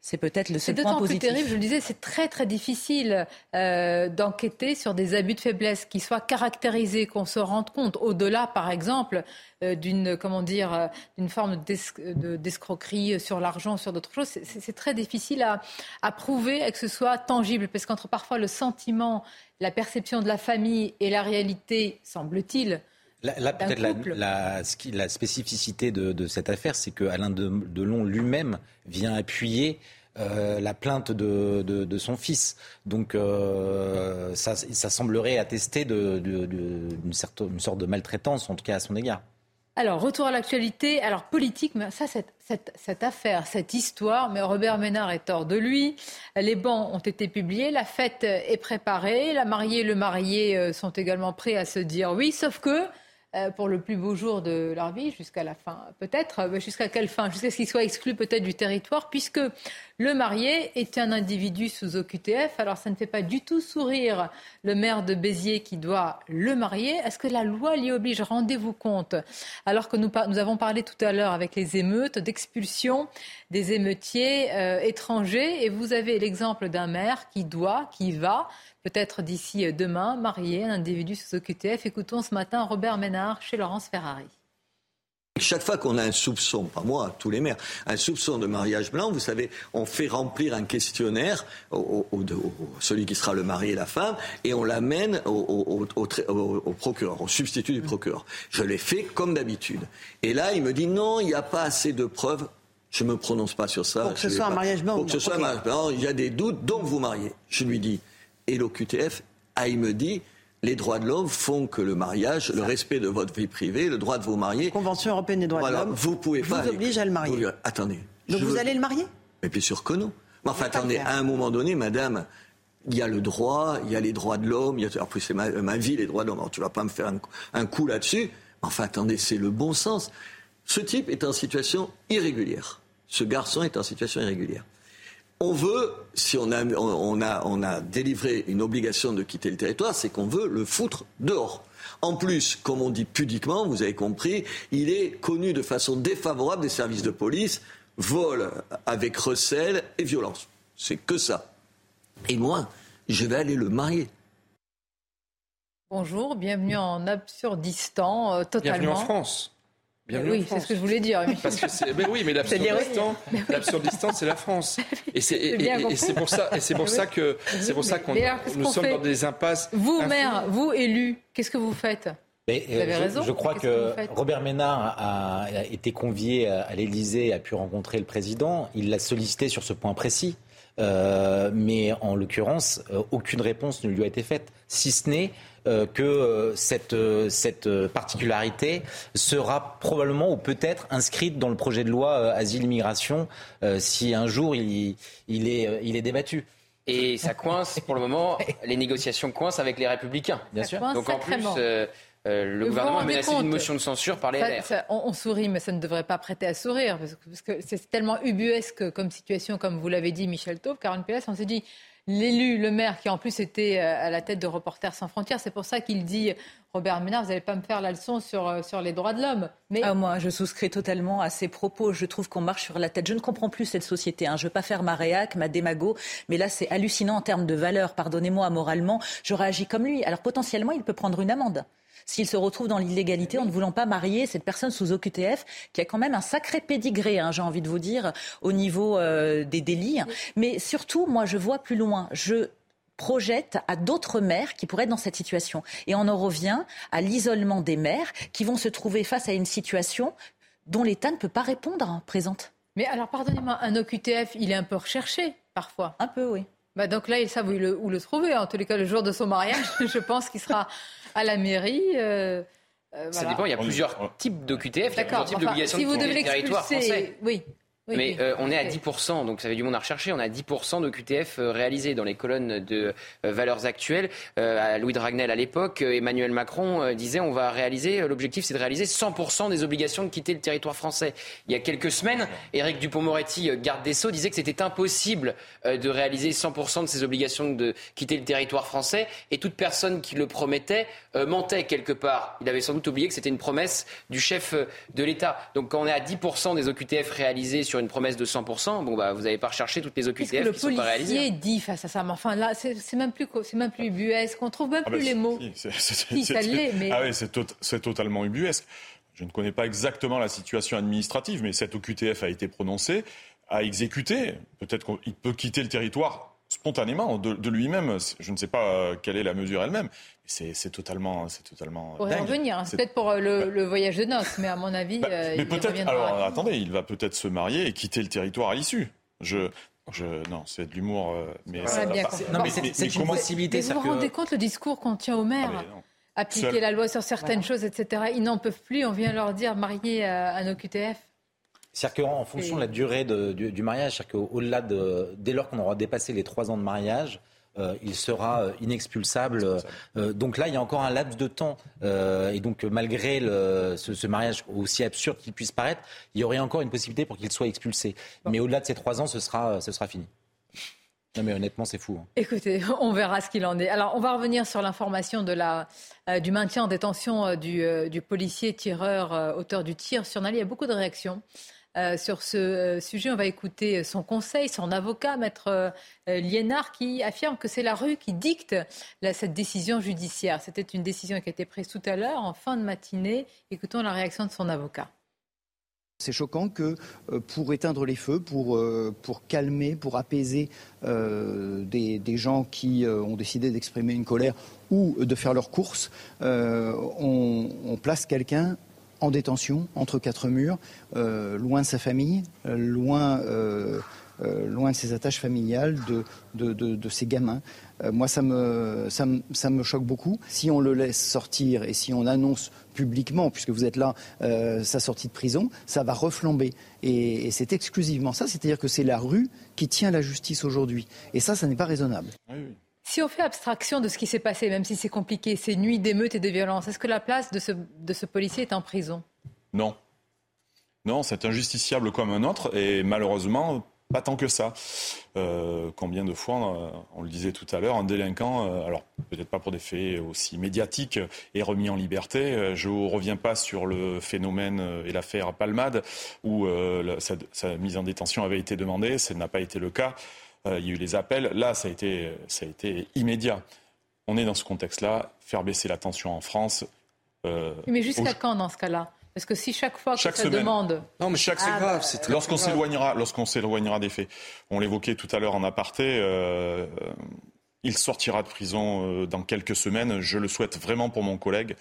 [SPEAKER 12] c'est peut-être le seul point
[SPEAKER 2] positif.
[SPEAKER 12] C'est
[SPEAKER 2] d'autant plus terrible, je le disais, c'est très très difficile euh, d'enquêter sur des abus de faiblesse qui soient caractérisés, qu'on se rende compte. Au-delà, par exemple, euh, d'une comment dire, euh, d'une forme d'escroquerie sur l'argent, sur d'autres choses, c'est très difficile à, à prouver et que ce soit tangible, parce qu'entre parfois le sentiment, la perception de la famille et la réalité, semble-t-il,
[SPEAKER 13] Là, peut-être la, la, spécificité de, cette affaire, c'est que Alain Delon lui-même vient appuyer euh, la plainte de, son fils. Donc euh, ça, semblerait attester d'une sorte de maltraitance, en tout cas à son égard.
[SPEAKER 2] Alors, retour à l'actualité. Alors, politique, mais ça, cette, affaire, cette histoire, mais Robert Ménard est hors de lui. Les bancs ont été publiés, la fête est préparée, la mariée et le marié euh, sont également prêts à se dire oui, sauf que pour le plus beau jour de leur vie, jusqu'à la fin peut-être. Euh, jusqu'à quelle fin Jusqu'à ce qu'ils soient exclus peut-être du territoire, puisque le marié est un individu sous OQTF. Alors ça ne fait pas du tout sourire le maire de Béziers qui doit le marier. Est-ce que la loi l'y oblige? Rendez-vous compte. Alors que nous, nous, avons parlé tout à l'heure avec les émeutes d'expulsion des émeutiers euh, étrangers, et vous avez l'exemple d'un maire qui doit, qui va peut-être d'ici demain, marier un individu sous OQTF. Écoutons ce matin Robert Ménard chez Laurence Ferrari.
[SPEAKER 17] Chaque fois qu'on a un soupçon, pas moi, tous les maires, un soupçon de mariage blanc, vous savez, on fait remplir un questionnaire au, celui qui sera le mari et la femme, et on l'amène au, procureur, au substitut du procureur. Je l'ai fait comme d'habitude. Et là, il me dit non, il n'y a pas assez de preuves. Je ne me prononce pas sur ça.
[SPEAKER 25] Pour que ce soit un mariage blanc.
[SPEAKER 17] Pour que ce soit un mariage blanc, il y a des doutes, donc vous mariez. Je lui dis, et l'OQTF, ah, il me dit, les droits de l'homme font que le mariage, le respect de votre vie privée, le droit de vous marier.
[SPEAKER 25] Convention européenne des droits de l'homme.
[SPEAKER 17] Vous pouvez pas.
[SPEAKER 25] Vous oblige à le marier.
[SPEAKER 17] attendez.
[SPEAKER 25] Donc vous allez le marier
[SPEAKER 17] Mais bien sûr que non. Mais enfin, attendez, à un moment donné, madame, il y a le droit, il y a les droits de l'homme, a, plus c'est ma, vie, les droits de l'homme. Alors tu vas pas me faire un, un coup là-dessus. Enfin, attendez, c'est le bon sens. Ce type est en situation irrégulière. Ce garçon est en situation irrégulière. On veut, si on a, on, a, on a délivré une obligation de quitter le territoire, c'est qu'on veut le foutre dehors. En plus, comme on dit pudiquement, vous avez compris, il est connu de façon défavorable des services de police, vol avec recel et violence. C'est que ça. Et moi, je vais aller le marier.
[SPEAKER 2] Bonjour, bienvenue en Absurdistan, euh, totalement.
[SPEAKER 11] Bienvenue en France.
[SPEAKER 2] Oui, c'est ce que je voulais dire.
[SPEAKER 11] Parce que c'est, mais oui, mais l'absurdistan, l'absurdistan, c'est la France. Et c'est, pour ça, et c'est pour ça que, c'est pour ça qu'on nous sommes dans des impasses.
[SPEAKER 2] Vous, maire, vous élu, qu'est-ce que vous faites
[SPEAKER 13] mais, vous avez raison. Je, crois que, Robert Ménard a, été convié à, l'Élysée, a pu rencontrer le président. Il l'a sollicité sur ce point précis. Euh, mais en l'occurrence, euh, aucune réponse ne lui a été faite, si ce n'est euh, que cette, cette particularité sera probablement ou peut-être inscrite dans le projet de loi asile-immigration si un jour il, il, est, il est débattu.
[SPEAKER 10] Et ça coince pour le moment, les négociations coincent avec les républicains.
[SPEAKER 2] Bien sûr.
[SPEAKER 10] Donc en plus, euh, le gouvernement a menacé d'une motion de censure par les
[SPEAKER 2] LR. on, sourit, mais ça ne devrait pas prêter à sourire, parce que, c'est tellement ubuesque comme situation, comme vous l'avez dit, Michel Taube, Caroline Pélas, on s'est dit, l'élu, le maire, qui en plus était euh, à la tête de Reporters sans frontières, c'est pour ça qu'il dit, Robert Ménard, vous n'allez pas me faire la leçon sur, euh, sur les droits de l'homme.
[SPEAKER 12] Mais... Ah, moi, je souscris totalement à ces propos. Je trouve qu'on marche sur la tête. Je ne comprends plus cette société. Hein. Je ne veux pas faire ma réac, ma démago, mais là, c'est hallucinant en termes de valeur. Pardonnez-moi, moralement, j'aurais agi comme lui. Alors potentiellement, il peut prendre une amende s'il se retrouve dans l'illégalité en ne voulant pas marier cette personne sous OQTF, qui a quand même un sacré pédigré, hein, j'ai envie de vous dire, au niveau euh, des délits. Mais surtout, moi, je vois plus loin. Je projette à d'autres maires qui pourraient être dans cette situation. Et on en revient à l'isolement des maires qui vont se trouver face à une situation dont l'État ne peut pas répondre hein, présente.
[SPEAKER 2] Mais alors, pardonnez-moi, un OQTF, il est un peu recherché parfois.
[SPEAKER 12] Un peu, oui.
[SPEAKER 2] Bah donc là, ils savent où le, où le trouver. En tous les cas, le jour de son mariage, je pense qu'il sera à la mairie. Euh,
[SPEAKER 10] euh, ça dépend, il y a plusieurs types d'OQTF, il y a plusieurs types d'obligations si de quitter le territoire français.
[SPEAKER 2] Oui,
[SPEAKER 10] mais euh, on est à 10%, donc ça fait du monde à rechercher. On a 10% de QTF euh, réalisés dans les colonnes de euh, valeurs actuelles. à Louis Dragnel à l'époque, Emmanuel Macron disait on va réaliser, l'objectif c'est de réaliser 100% des obligations de quitter le territoire français. Il y a quelques semaines, Éric Dupont-Moretti, garde des Sceaux, disait que c'était impossible de réaliser 100% de ces obligations de quitter le territoire français. Et toute personne qui le promettait mentait quelque part. Il avait sans doute oublié que c'était une promesse du chef de l'État. Donc quand on est à 10% des OQTF réalisés sur une promesse de 100%, bon bah vous n'avez pas recherché toutes les OQTF
[SPEAKER 2] qui sont pas réalisées. Le policier dit face à ça, mais enfin là, c'est même plus c'est même plus ubuesque, on trouve même ah plus bah, les mots.
[SPEAKER 9] Si, ça l'est, mais ah oui, c'est totalement ubuesque. Je ne connais pas exactement la situation administrative, mais cette OQTF a été prononcée, a exécuté. Peut-être qu'il peut quitter le territoire spontanément de, lui-même. Je ne sais pas euh, quelle est la mesure elle-même. C'est totalement, c'est totalement.
[SPEAKER 2] Pour revenir, hein. c'est peut-être pour euh, le, voyage de noces, mais à mon avis, bah,
[SPEAKER 9] euh, mais peut-être. Alors attendez, il va peut-être se marier et quitter le territoire à l'issue. Je, je, non, c'est de l'humour, mais
[SPEAKER 13] c'est une possibilité.
[SPEAKER 2] vous vous rendez compte le discours qu'on tient au maire ah, Appliquer la loi sur certaines choses, etc. Ils n'en peuvent plus. On vient leur dire marier à nos QTF.
[SPEAKER 13] C'est-à-dire qu'en fonction de la durée du, mariage, c'est-à-dire qu'au-delà de, dès lors qu'on aura dépassé les trois ans de mariage, euh, il sera euh, inexpulsable. Euh, donc là, il y a encore un laps de temps. et donc, malgré ce, mariage aussi absurde qu'il puisse paraître, il y aurait encore une possibilité pour qu'il soit expulsé. Mais au-delà de ces trois ans, ce sera, ce sera fini. Non mais honnêtement, c'est fou. Hein.
[SPEAKER 2] Écoutez, on verra ce qu'il en est. Alors, on va revenir sur l'information de la, du maintien en détention du, du policier tireur, auteur du tir sur Nali. Il y a beaucoup de réactions. Euh, sur ce euh, sujet. On va écouter son conseil, son avocat, maître euh, Liénard, qui affirme que c'est la rue qui dicte cette décision judiciaire. C'était une décision qui a été prise tout à l'heure, en fin de matinée. Écoutons la réaction de son avocat.
[SPEAKER 33] C'est choquant que pour éteindre les feux, pour, pour calmer, pour apaiser des, gens qui ont décidé d'exprimer une colère ou de faire leurs courses, on, place quelqu'un en détention, entre quatre murs, euh, loin de sa famille, euh, loin, euh, loin de ses attaches familiales, de, de, ses gamins. moi, ça me, ça, me, choque beaucoup. Si on le laisse sortir et si on annonce publiquement, puisque vous êtes là, sa sortie de prison, ça va reflamber. Et, c'est exclusivement ça, c'est-à-dire que c'est la rue qui tient la justice aujourd'hui. Et ça, ça n'est pas raisonnable.
[SPEAKER 2] Si on fait abstraction de ce qui s'est passé, même si c'est compliqué, ces nuits d'émeutes et de violence, est-ce que la place de ce, policier est en prison?
[SPEAKER 9] Non. Non, c'est injusticiable comme un autre et malheureusement, pas tant que ça. Euh, combien de fois, on le disait tout à l'heure, un délinquant, euh, alors peut-être pas pour des faits aussi médiatiques, est remis en liberté. Euh, je ne reviens pas sur le phénomène et l'affaire Palmade, où sa, sa, mise en détention avait été demandée, ce n'a pas été le cas. Euh, il y a eu les appels. Là, ça a été, ça a été immédiat. On est dans ce contexte-là, faire baisser la tension en France.
[SPEAKER 2] Euh, mais jusqu'à quand dans ce cas-là? Parce que si chaque fois que chaque ça demande...
[SPEAKER 9] Non, mais chaque... c'est ah, grave. Bah, lorsqu'on s'éloignera, lorsqu'on s'éloignera des faits. On l'évoquait tout à l'heure en aparté. Euh, il sortira de prison euh, dans quelques semaines. Je le souhaite vraiment pour mon collègue.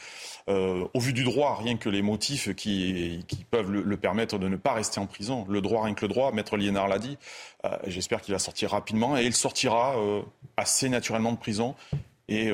[SPEAKER 9] Euh, au vu du droit, rien que les motifs qui, peuvent le, permettre de ne pas rester en prison. Le droit, rien que le droit, Maître Liénard l'a dit. J'espère qu'il va sortir rapidement et il sortira assez naturellement de prison. Et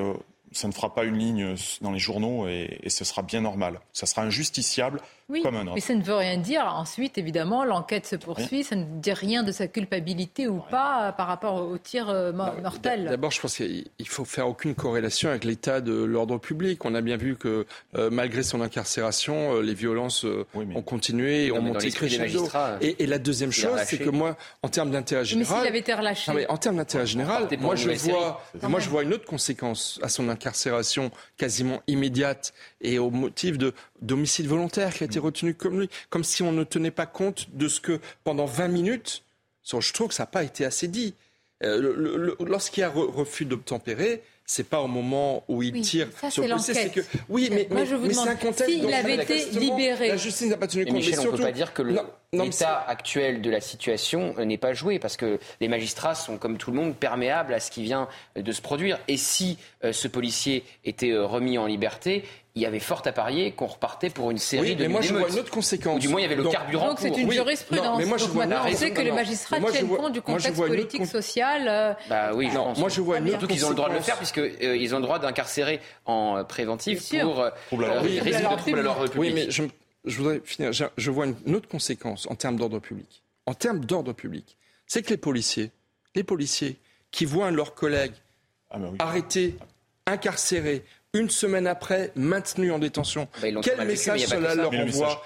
[SPEAKER 9] ça ne fera pas une ligne dans les journaux et, et ce sera bien normal. Ça sera injusticiable
[SPEAKER 2] oui, mais ça ne veut rien dire. Ensuite, évidemment, l'enquête se poursuit. Ça ne dit rien de sa culpabilité ou pas euh, par rapport au tir euh, mortel.
[SPEAKER 11] D'abord, je pense qu'il faut faire aucune corrélation avec l'état de l'ordre public. On a bien vu que euh, malgré son incarcération, les violences ont continué et ont monté crescendo. Et, et la deuxième chose, c'est que moi, en termes d'intérêt général,
[SPEAKER 2] mais s'il avait été relâché,
[SPEAKER 11] mais en termes d'intérêt général, moi je vois, moi je vois une autre conséquence à son incarcération quasiment immédiate et au motif de d'homicide volontaire qui a été retenu comme lui, comme si on ne tenait pas compte de ce que pendant 20 minutes, je trouve que ça n'a pas été assez dit. Euh, Lorsqu'il y a refus d'obtempérer, c'est pas au moment où il tire
[SPEAKER 2] sur le
[SPEAKER 11] c'est
[SPEAKER 2] que
[SPEAKER 11] oui, mais,
[SPEAKER 2] mais, c'est un contexte. S'il avait été libéré,
[SPEAKER 11] la justice n'a pas tenu compte.
[SPEAKER 10] Michel, on ne peut pas dire que l'état actuel de la situation euh, n'est pas joué parce que les magistrats sont, comme tout le monde, perméables à ce qui vient de se produire. Et si euh, ce policier était remis en liberté, il y avait fort à parier qu'on repartait pour une série
[SPEAKER 11] oui,
[SPEAKER 10] de
[SPEAKER 11] mais moi je vois une autre conséquence. Ou
[SPEAKER 10] du moins il y avait le carburant.
[SPEAKER 2] Donc c'est une jurisprudence. mais moi je vois on sait que les magistrats tiennent compte du contexte politique, social. Euh,
[SPEAKER 10] bah oui, je pense.
[SPEAKER 11] Moi je vois une autre
[SPEAKER 10] Surtout qu'ils ont le droit de le faire puisqu'ils euh, ont le droit d'incarcérer en euh, préventif pour résoudre troubles à l'ordre public.
[SPEAKER 11] Oui, mais je, je voudrais finir. Je, je vois une autre conséquence en termes d'ordre public. En termes d'ordre public, c'est que les policiers, les policiers qui voient leurs collègues ah arrêtés, incarcérés, une semaine après, maintenu en détention. Bah, Quel message cela leur envoie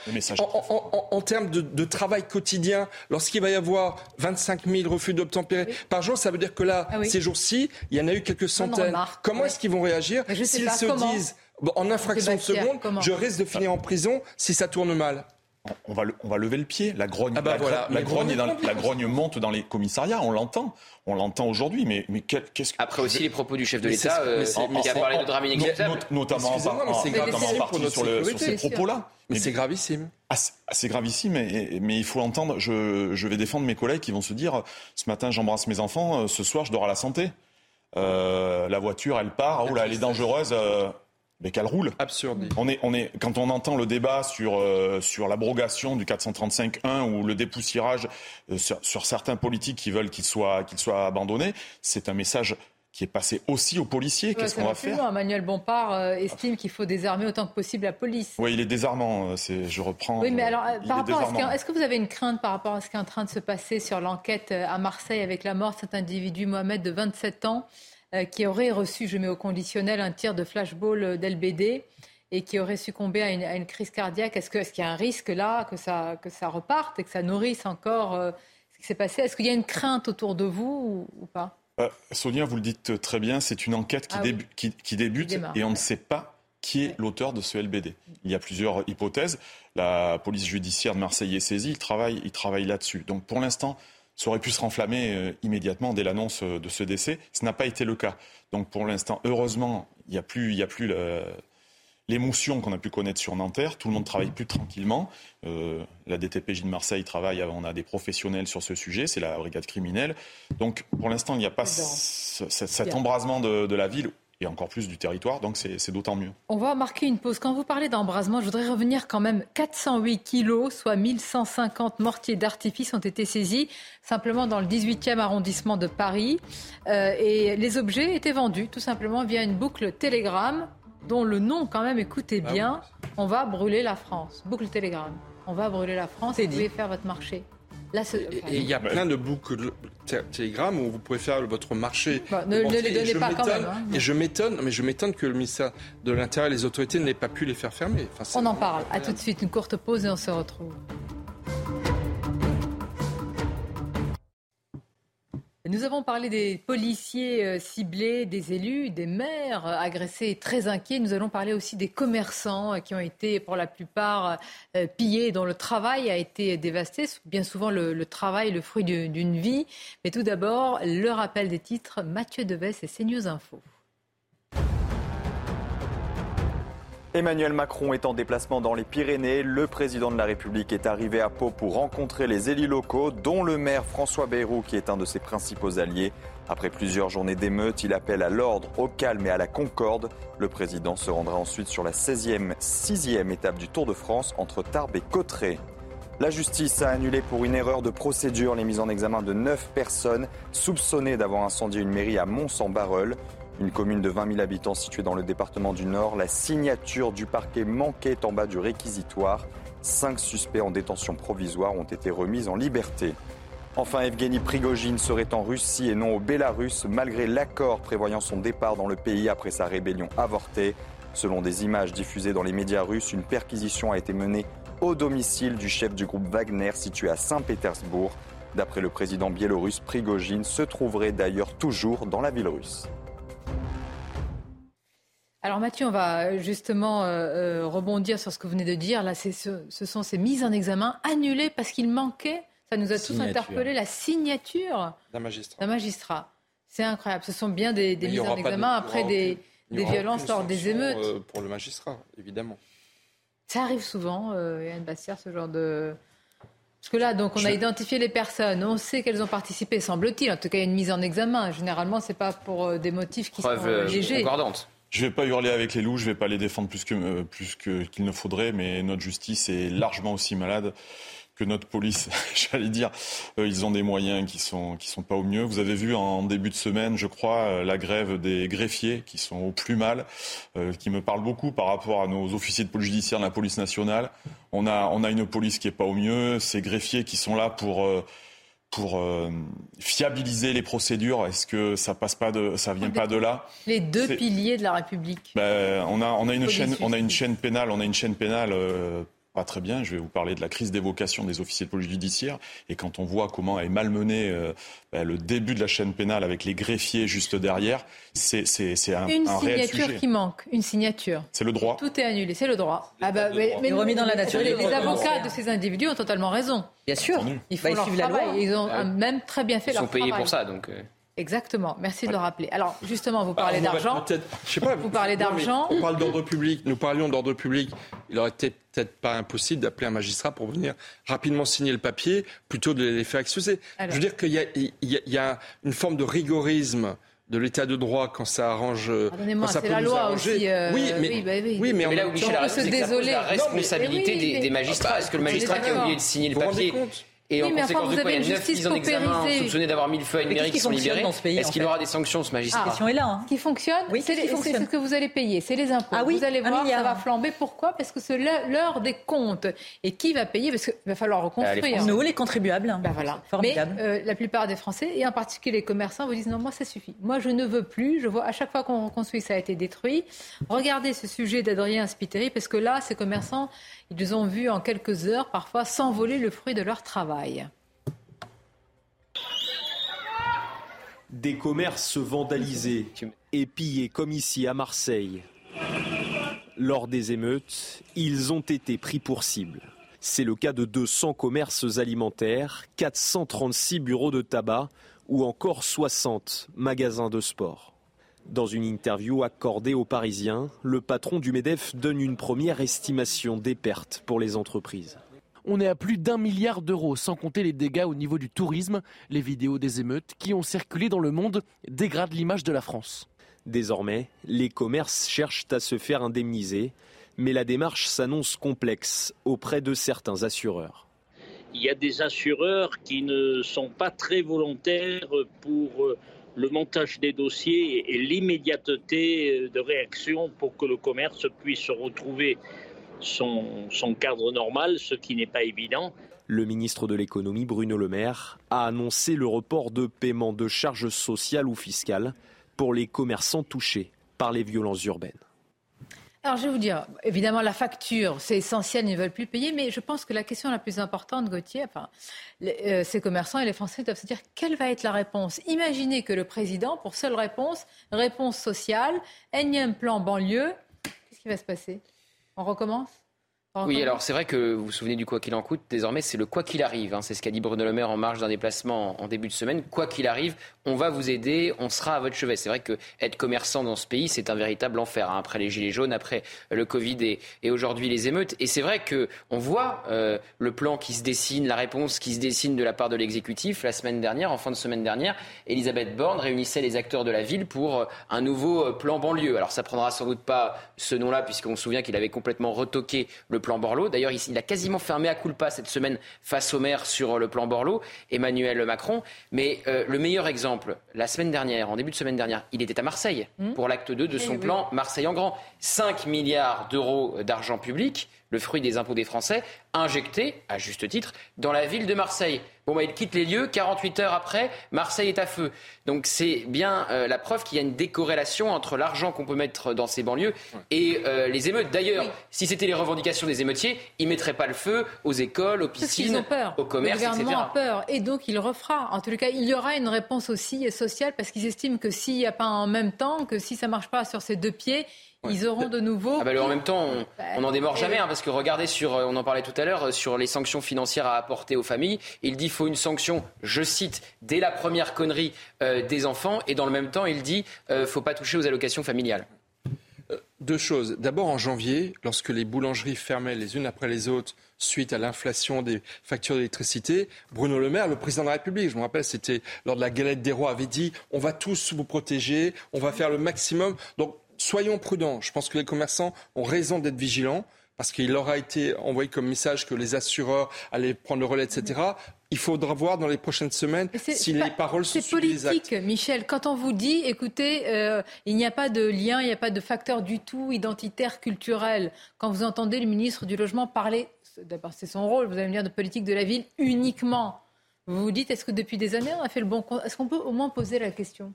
[SPEAKER 11] en, termes de, travail quotidien, lorsqu'il va y avoir 25 000 refus d'obtempérer par jour, ça veut dire que là, ah ces jours-ci, il y en a eu quelques centaines. Comment est-ce qu'ils vont réagir s'ils se disent en infraction de seconde, je risque de finir en prison si ça tourne mal
[SPEAKER 9] on va, on va lever le pied. La grogne, ah bah la, grogne, la grogne monte dans les commissariats, on l'entend. On l'entend aujourd'hui, mais, mais qu'est-ce que...
[SPEAKER 10] Après aussi les propos du chef de l'État, euh, qui a parlé de drame inéluctable.
[SPEAKER 9] Notamment en, partie sur, sur ces propos-là.
[SPEAKER 11] Mais c'est gravissime.
[SPEAKER 9] Ah, c'est gravissime, mais, mais, il faut l'entendre. Je, je, vais défendre mes collègues qui vont se dire ce matin j'embrasse mes enfants, euh, ce soir je dors à la santé. Euh, la voiture, elle part, oh là, elle est dangereuse. Euh, mais qu'elle roule.
[SPEAKER 11] Absurde.
[SPEAKER 9] On est, on est, quand on entend le débat sur, euh, sur l'abrogation du 435.1 ou le dépoussiérage euh, sur, certains politiques qui veulent qu'il soit, qu'il soit abandonné, c'est un message qui est passé aussi aux policiers. Qu'est-ce qu'on va faire
[SPEAKER 2] loin. Manuel Bompard euh, estime qu'il faut désarmer autant que possible la police.
[SPEAKER 9] Oui, il est désarmant. je reprends.
[SPEAKER 2] Oui, mais alors, par rapport à est-ce que vous avez une crainte par rapport à ce qui est en train de se passer sur l'enquête à Marseille avec la mort de cet individu, Mohamed, de 27 ans euh, qui aurait reçu, je mets au conditionnel, un tir de flashball d'LBD et qui aurait succombé à une, crise cardiaque. Est-ce qu'il est y a un risque là que ça, que ça reparte et que ça nourrisse encore euh, ce qui s'est passé? Est-ce qu'il y a une crainte autour de vous ou, pas?
[SPEAKER 9] Euh, Sonia, vous le dites très bien, c'est une enquête qui, ah qui, débute et on ne sait pas qui est l'auteur de ce LBD. Il y a plusieurs hypothèses. La police judiciaire de Marseille est saisie, il travaille, il travaille là-dessus. Donc pour l'instant, ça aurait pu se renflammer euh, immédiatement dès l'annonce euh, de ce décès. Ce n'a pas été le cas. Donc pour l'instant, heureusement, il n'y a plus, il y a plus l'émotion qu'on a pu connaître sur Nanterre. Tout le monde travaille plus tranquillement. Euh, la DTPJ de Marseille travaille, on a des professionnels sur ce sujet, c'est la brigade criminelle. Donc pour l'instant, il n'y a pas cet embrasement de, de la ville et encore plus du territoire, donc c'est d'autant mieux.
[SPEAKER 2] On va marquer une pause. Quand vous parlez d'embrasement, je voudrais revenir quand même. 408 kilos, soit 1150 mortiers d'artifice ont été saisis simplement dans le 18e arrondissement de Paris. Euh, et les objets étaient vendus tout simplement via une boucle Telegram dont le nom quand même, écoutez ah bien, on va brûler la France. Boucle Telegram. On va brûler la France et vous pouvez faire votre marché.
[SPEAKER 11] Là, et il y a plein de boucles Telegram où vous pouvez faire votre marché.
[SPEAKER 2] Bah, ne, les donnez pas quand même. Hein.
[SPEAKER 11] Et je m'étonne, mais je m'étonne que le ministère de l'Intérieur et les autorités n'aient pas pu les faire fermer.
[SPEAKER 2] on en parle. À tout de suite, une courte pause et on se retrouve. Nous avons parlé des policiers euh, ciblés, des élus, des maires euh, agressés très inquiets. Nous allons parler aussi des commerçants euh, qui ont été pour la plupart pillés, dont le travail a été dévasté. Bien souvent le, travail, le fruit d'une vie. Mais tout d'abord, le rappel des titres. Mathieu Deves et CNews Info.
[SPEAKER 34] Emmanuel Macron est en déplacement dans les Pyrénées. Le président de la République est arrivé à Pau pour rencontrer les élus locaux, dont le maire François Bayrou, qui est un de ses principaux alliés. Après plusieurs journées d'émeutes, il appelle à l'ordre, au calme et à la concorde. Le président se rendra ensuite sur la 16e, 6e étape du Tour de France entre Tarbes et Cotteret. La justice a annulé pour une erreur de procédure les mises en examen de neuf personnes soupçonnées d'avoir incendié une mairie à Mons-en-Barreul. Une commune de 20 000 habitants située dans le département du Nord, la signature du parquet manquait en bas du réquisitoire. Cinq suspects en détention provisoire ont été remis en liberté. Enfin, Evgeny Prigogine serait en Russie et non au Bélarus, malgré l'accord prévoyant son départ dans le pays après sa rébellion avortée. Selon des images diffusées dans les médias russes, une perquisition a été menée au domicile du chef du groupe Wagner situé à Saint-Pétersbourg. D'après le président biélorusse, Prigogine se trouverait d'ailleurs toujours dans la ville russe.
[SPEAKER 2] Alors Mathieu, on va justement euh, euh, rebondir sur ce que vous venez de dire. Là, ce, ce, sont ces mises en examen annulées parce qu'il manquait, ça nous a tous interpellés, la signature
[SPEAKER 11] d'un magistrat.
[SPEAKER 2] D'un magistrat. C'est incroyable. Ce sont bien des, mises en examen après des, violences lors des émeutes.
[SPEAKER 11] Euh, pour le magistrat, évidemment.
[SPEAKER 2] Ça arrive souvent, Yann Bastière, ce genre de... Parce que là, donc, on a identifié les personnes, on sait qu'elles ont participé, semble-t-il. En tout cas, il y a une mise en examen. Généralement, c'est pas pour des motifs qui sont légers.
[SPEAKER 9] Je ne vais pas hurler avec les loups, je ne vais pas les défendre plus euh, qu'il ne faudrait, mais notre justice est largement aussi malade que notre police, j'allais dire. Euh, ils ont des moyens qui sont sont pas au mieux. Vous avez vu en début de semaine, je crois, euh, la grève des greffiers qui sont au plus mal, qui me parle beaucoup par rapport à nos officiers de police judiciaire de la police nationale. On a on a une police qui est pas au mieux. Ces greffiers qui sont là pour pour euh, fiabiliser les procédures Est-ce que ça passe pas de, ça vient pas de là
[SPEAKER 2] Les deux piliers de la République.
[SPEAKER 9] Ben, on a, on a une chaîne, on a une chaîne pénale, on a une chaîne pénale euh, pas très bien. Je vais vous parler de la crise d'évocation des officiers de police judiciaire. Et quand on voit comment est malmené euh, ben, le début de la chaîne pénale avec les greffiers juste derrière, c'est un,
[SPEAKER 2] une
[SPEAKER 9] un
[SPEAKER 2] réel sujet. Une signature qui manque, une signature.
[SPEAKER 9] C'est le droit.
[SPEAKER 2] Tout est annulé, c'est le droit. Ah bah, mais,
[SPEAKER 12] remis dans la nature.
[SPEAKER 2] Les, avocats de ces individus ont totalement raison.
[SPEAKER 12] Bien sûr,
[SPEAKER 2] il faut suivre la loi. Ils ont même très bien fait
[SPEAKER 10] leur
[SPEAKER 2] travail.
[SPEAKER 10] Ils sont payés pour ça, donc. Euh.
[SPEAKER 2] Exactement. Merci de le rappeler. Alors, justement, vous parlez d'argent.
[SPEAKER 11] Je sais pas.
[SPEAKER 2] Vous parlez d'argent.
[SPEAKER 11] On parle d'ordre public. Nous parlions d'ordre public. Il aurait été peut-être pas impossible d'appeler un magistrat pour venir rapidement signer le papier plutôt de les faire excuser. Je veux dire qu'il y, a une forme de rigorisme de l'état de droit quand ça arrange quand ça peut
[SPEAKER 2] la loi
[SPEAKER 11] Aussi,
[SPEAKER 2] euh,
[SPEAKER 11] oui, mais,
[SPEAKER 2] bah oui,
[SPEAKER 11] oui,
[SPEAKER 10] mais, là où Michel a c'est la responsabilité des, des, magistrats. Est-ce que le magistrat qui a oublié de signer le papier et
[SPEAKER 2] en conséquence de quoi, il y a 9 mises en examen
[SPEAKER 10] soupçonnés d'avoir mis le feu à une mairie qui sont libérés. Est-ce qu'il aura des sanctions, ce magistrat
[SPEAKER 2] La question est là. Hein. Qui fonctionne Oui, c'est ce que vous allez payer, c'est les impôts. Ah oui, vous allez voir, ça va flamber. Pourquoi? Parce que c'est l'heure des comptes. Et qui va payer? Parce qu'il va falloir reconstruire.
[SPEAKER 12] Nous, les contribuables.
[SPEAKER 2] Ben voilà. Formidable. Mais euh, la plupart des Français, et en particulier les commerçants, vous disent non, moi ça suffit. Moi je ne veux plus. Je vois à chaque fois qu'on reconstruit, ça a été détruit. Regardez ce sujet d'Adrien Spiteri, parce que là, ces commerçants, ils ont vu en quelques heures parfois s'envoler le fruit de leur travail.
[SPEAKER 23] Des commerces vandalisés et pillés comme ici à Marseille. Lors des émeutes, ils ont été pris pour cible. C'est le cas de 200 commerces alimentaires, 436 bureaux de tabac ou encore 60 magasins de sport. Dans une interview accordée aux Parisiens, le patron du MEDEF donne une première estimation des pertes pour les entreprises.
[SPEAKER 35] On est à plus d'un milliard d'euros, sans compter les dégâts au niveau du tourisme. Les vidéos des émeutes qui ont circulé dans le monde dégradent l'image de la France.
[SPEAKER 23] Désormais, les commerces cherchent à se faire indemniser, mais la démarche s'annonce complexe auprès de certains assureurs.
[SPEAKER 36] Il y a des assureurs qui ne sont pas très volontaires pour euh, le montage des dossiers et l'immédiateté de réaction pour que le commerce puisse se retrouver son, cadre normal, ce qui n'est pas évident.
[SPEAKER 23] Le ministre de l'économie, Bruno Le Maire, a annoncé le report de paiement de charges sociales ou fiscales pour les commerçants touchés par les violences urbaines.
[SPEAKER 2] Alors je vais vous dire, évidemment la facture, c'est essentiel, ils ne veulent plus payer, mais je pense que la question la plus importante, Gauthier, euh, ces commerçants et les Français doivent se dire quelle va être la réponse? Imaginez que le président, pour seule réponse, réponse sociale, énième plan banlieue, qu'est-ce qui va se passer? On recommence?
[SPEAKER 10] Oui, alors c'est vrai que vous vous souvenez du quoi qu'il en coûte. Désormais, c'est le quoi qu'il arrive. Hein. C'est ce qu'a dit Bruno Le Maire en marge d'un déplacement en début de semaine. Quoi qu'il arrive, on va vous aider, on sera à votre chevet. C'est vrai que être commerçant dans ce pays, c'est un véritable enfer. Hein. Après les gilets jaunes, après le Covid et, aujourd'hui les émeutes. Et c'est vrai que on voit euh, le plan qui se dessine, la réponse qui se dessine de la part de l'exécutif. La semaine dernière, en fin de semaine dernière, Elisabeth Borne réunissait les acteurs de la ville pour euh, un nouveau euh, plan banlieue. Alors ça prendra sans doute pas ce nom-là, puisqu'on se souvient qu'il avait complètement retoqué le plan Borloo. D'ailleurs, il a quasiment fermé à culpa cette semaine face au maire sur le plan Borloo, Emmanuel Macron. Mais euh, le meilleur exemple, la semaine dernière, en début de semaine dernière, il était à Marseille hmm. pour l'acte 2 de eh son plan Marseille en grand. 5 milliards d'euros d'argent public le fruit des impôts des Français, injecté, à juste titre, dans la ville de Marseille. Bon, bah, il quitte les lieux, 48 heures après, Marseille est à feu. Donc c'est bien euh, la preuve qu'il y a une décorrélation entre l'argent qu'on peut mettre dans ces banlieues et euh, les émeutes. D'ailleurs, si c'était les revendications des émeutiers, ils ne mettraient pas le feu aux écoles, aux piscines, aux commerces,
[SPEAKER 2] Le gouvernement
[SPEAKER 10] a
[SPEAKER 2] peur et donc il refera. En tout cas, il y aura une réponse aussi sociale parce qu'ils estiment que s'il n'y a pas en même temps, que si ça ne marche pas sur ces deux pieds, ils auront de nouveau.
[SPEAKER 10] Ah bah, en même temps, on n'en démord jamais, hein, parce que regardez sur, euh, on en parlait tout à l'heure, euh, sur les sanctions financières à apporter aux familles. Il dit qu'il faut une sanction, je cite, dès la première connerie euh, des enfants, et dans le même temps, il dit qu'il ne faut pas toucher aux allocations familiales.
[SPEAKER 11] Deux choses. D'abord, en janvier, lorsque les boulangeries fermaient les unes après les autres suite à l'inflation des factures d'électricité, Bruno Le Maire, le président de la République, je me rappelle, c'était lors de la galette des rois, avait dit on va tous vous protéger, on va faire le maximum. Donc soyons prudents. Je pense que les commerçants ont raison d'être vigilants parce qu'il leur a été envoyé comme message que les assureurs allaient prendre le relais, etc. Il faudra voir dans les prochaines semaines si les paroles sont
[SPEAKER 2] C'est politique, Michel. Quand on vous dit, écoutez, euh, il n'y a pas de lien, il n'y a pas de facteur du tout identitaire, culturel. Quand vous entendez le ministre du Logement parler, d'abord c'est son rôle, vous allez me dire, de politique de la ville uniquement. Vous vous dites, est-ce que depuis des années on a fait le bon Est-ce qu'on peut au moins poser la question?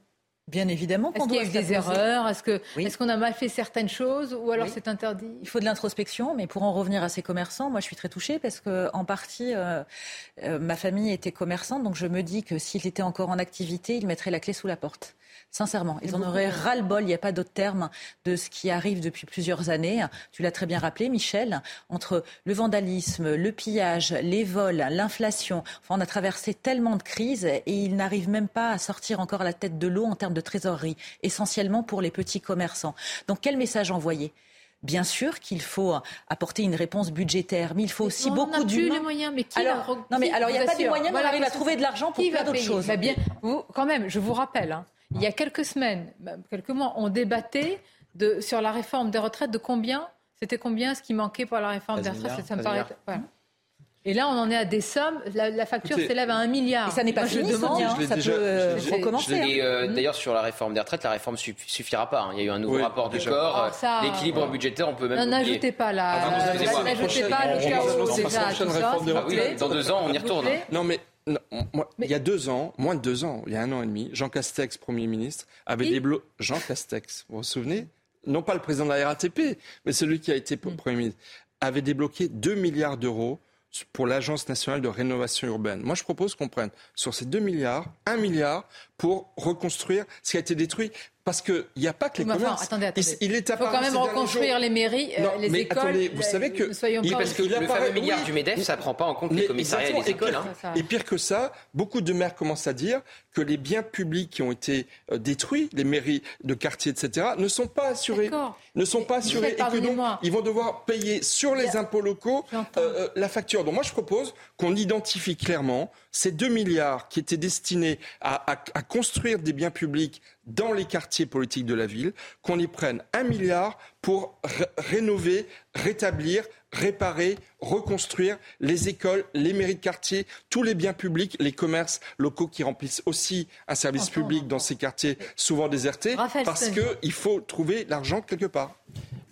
[SPEAKER 12] Bien évidemment
[SPEAKER 2] Est-ce qu'il y a eu des erreurs? Est-ce qu'on est qu'on a mal fait certaines choses ou alors c'est interdit?
[SPEAKER 12] Il faut de l'introspection, mais pour en revenir à ces commerçants, moi je suis très touchée parce que en partie, euh, euh, ma famille était commerçante, donc je me dis que s'il était encore en activité, il mettrait la clé sous la porte. Sincèrement, ils en auraient ras-le-bol, il n'y a pas d'autre terme, de ce qui arrive depuis plusieurs années. Tu l'as très bien rappelé, Michel, entre le vandalisme, le pillage, les vols, l'inflation. Enfin, on a traversé tellement de crises et ils n'arrivent même pas à sortir encore la tête de l'eau en termes de trésorerie, essentiellement pour les petits commerçants. Donc, quel message envoyer? Bien sûr qu'il faut apporter une réponse budgétaire, mais il faut aussi beaucoup
[SPEAKER 2] d'humains. plus les moyens, mais qui
[SPEAKER 12] alors, Non, mais alors il n'y a pas de moyens, mais on arrive à trouver de l'argent pour plein d'autres choses.
[SPEAKER 2] Bah, bien, vous, quand même, je vous rappelle, hein, il y a quelques semaines, quelques mois, on débattait de, sur la réforme des retraites de combien C'était combien ce qui manquait pour la réforme des retraites Ça me paraît. Et là, on en est à des sommes. La, facture s'élève à un milliard. Et
[SPEAKER 12] ça n'est pas fini, ça peut euh, recommencer.
[SPEAKER 10] Hein. Euh, d'ailleurs, sur la réforme des retraites, la réforme ne suffira pas. Hein. Il y a eu un nouveau rapport du corps. Ah, L'équilibre budgétaire, on peut même.
[SPEAKER 2] N'ajoutez pas là. N'ajoutez pas le chaos déjà.
[SPEAKER 10] Dans deux ans, on y retourne.
[SPEAKER 11] Non, mais il y a deux ans, moins de deux ans, il y a un an et demi, Jean Castex, Premier ministre, avait débloqué... Jean Castex, vous vous souvenez? Non pas le président de la RATP, mais celui qui a été mm. Premier ministre, avait débloqué 2 milliards d'euros pour l'Agence nationale de rénovation urbaine. Moi, je propose qu'on prenne sur ces 2 milliards, 1 milliard pour reconstruire ce qui a été détruit. Parce qu'il n'y a pas que les commerces.
[SPEAKER 2] attendez, attendez. Il, est Il faut quand même reconstruire les mairies, euh, les écoles. Attendez,
[SPEAKER 11] vous savez que.
[SPEAKER 10] parce que le fameux milliard du MEDEF, ça ne prend pas en compte les commissariats et les écoles.
[SPEAKER 11] Hein. Et pire que ça, beaucoup de maires commencent à dire que les biens publics qui ont été euh, détruits, les mairies de quartier, etc., ne sont pas assurés. Ne sont pas assurés et que donc ils vont devoir payer sur les impôts locaux euh, la facture. Donc moi, je propose qu'on identifie clairement ces 2 milliards qui étaient destinés à, construire des biens publics dans les quartiers politiques de la ville, qu'on y prenne un milliard pour rénover, rétablir, réparer, reconstruire les écoles, les mairies de quartier, tous les biens publics, les commerces locaux qui remplissent aussi un service public dans ces quartiers souvent désertés, parce qu'il faut trouver l'argent quelque part.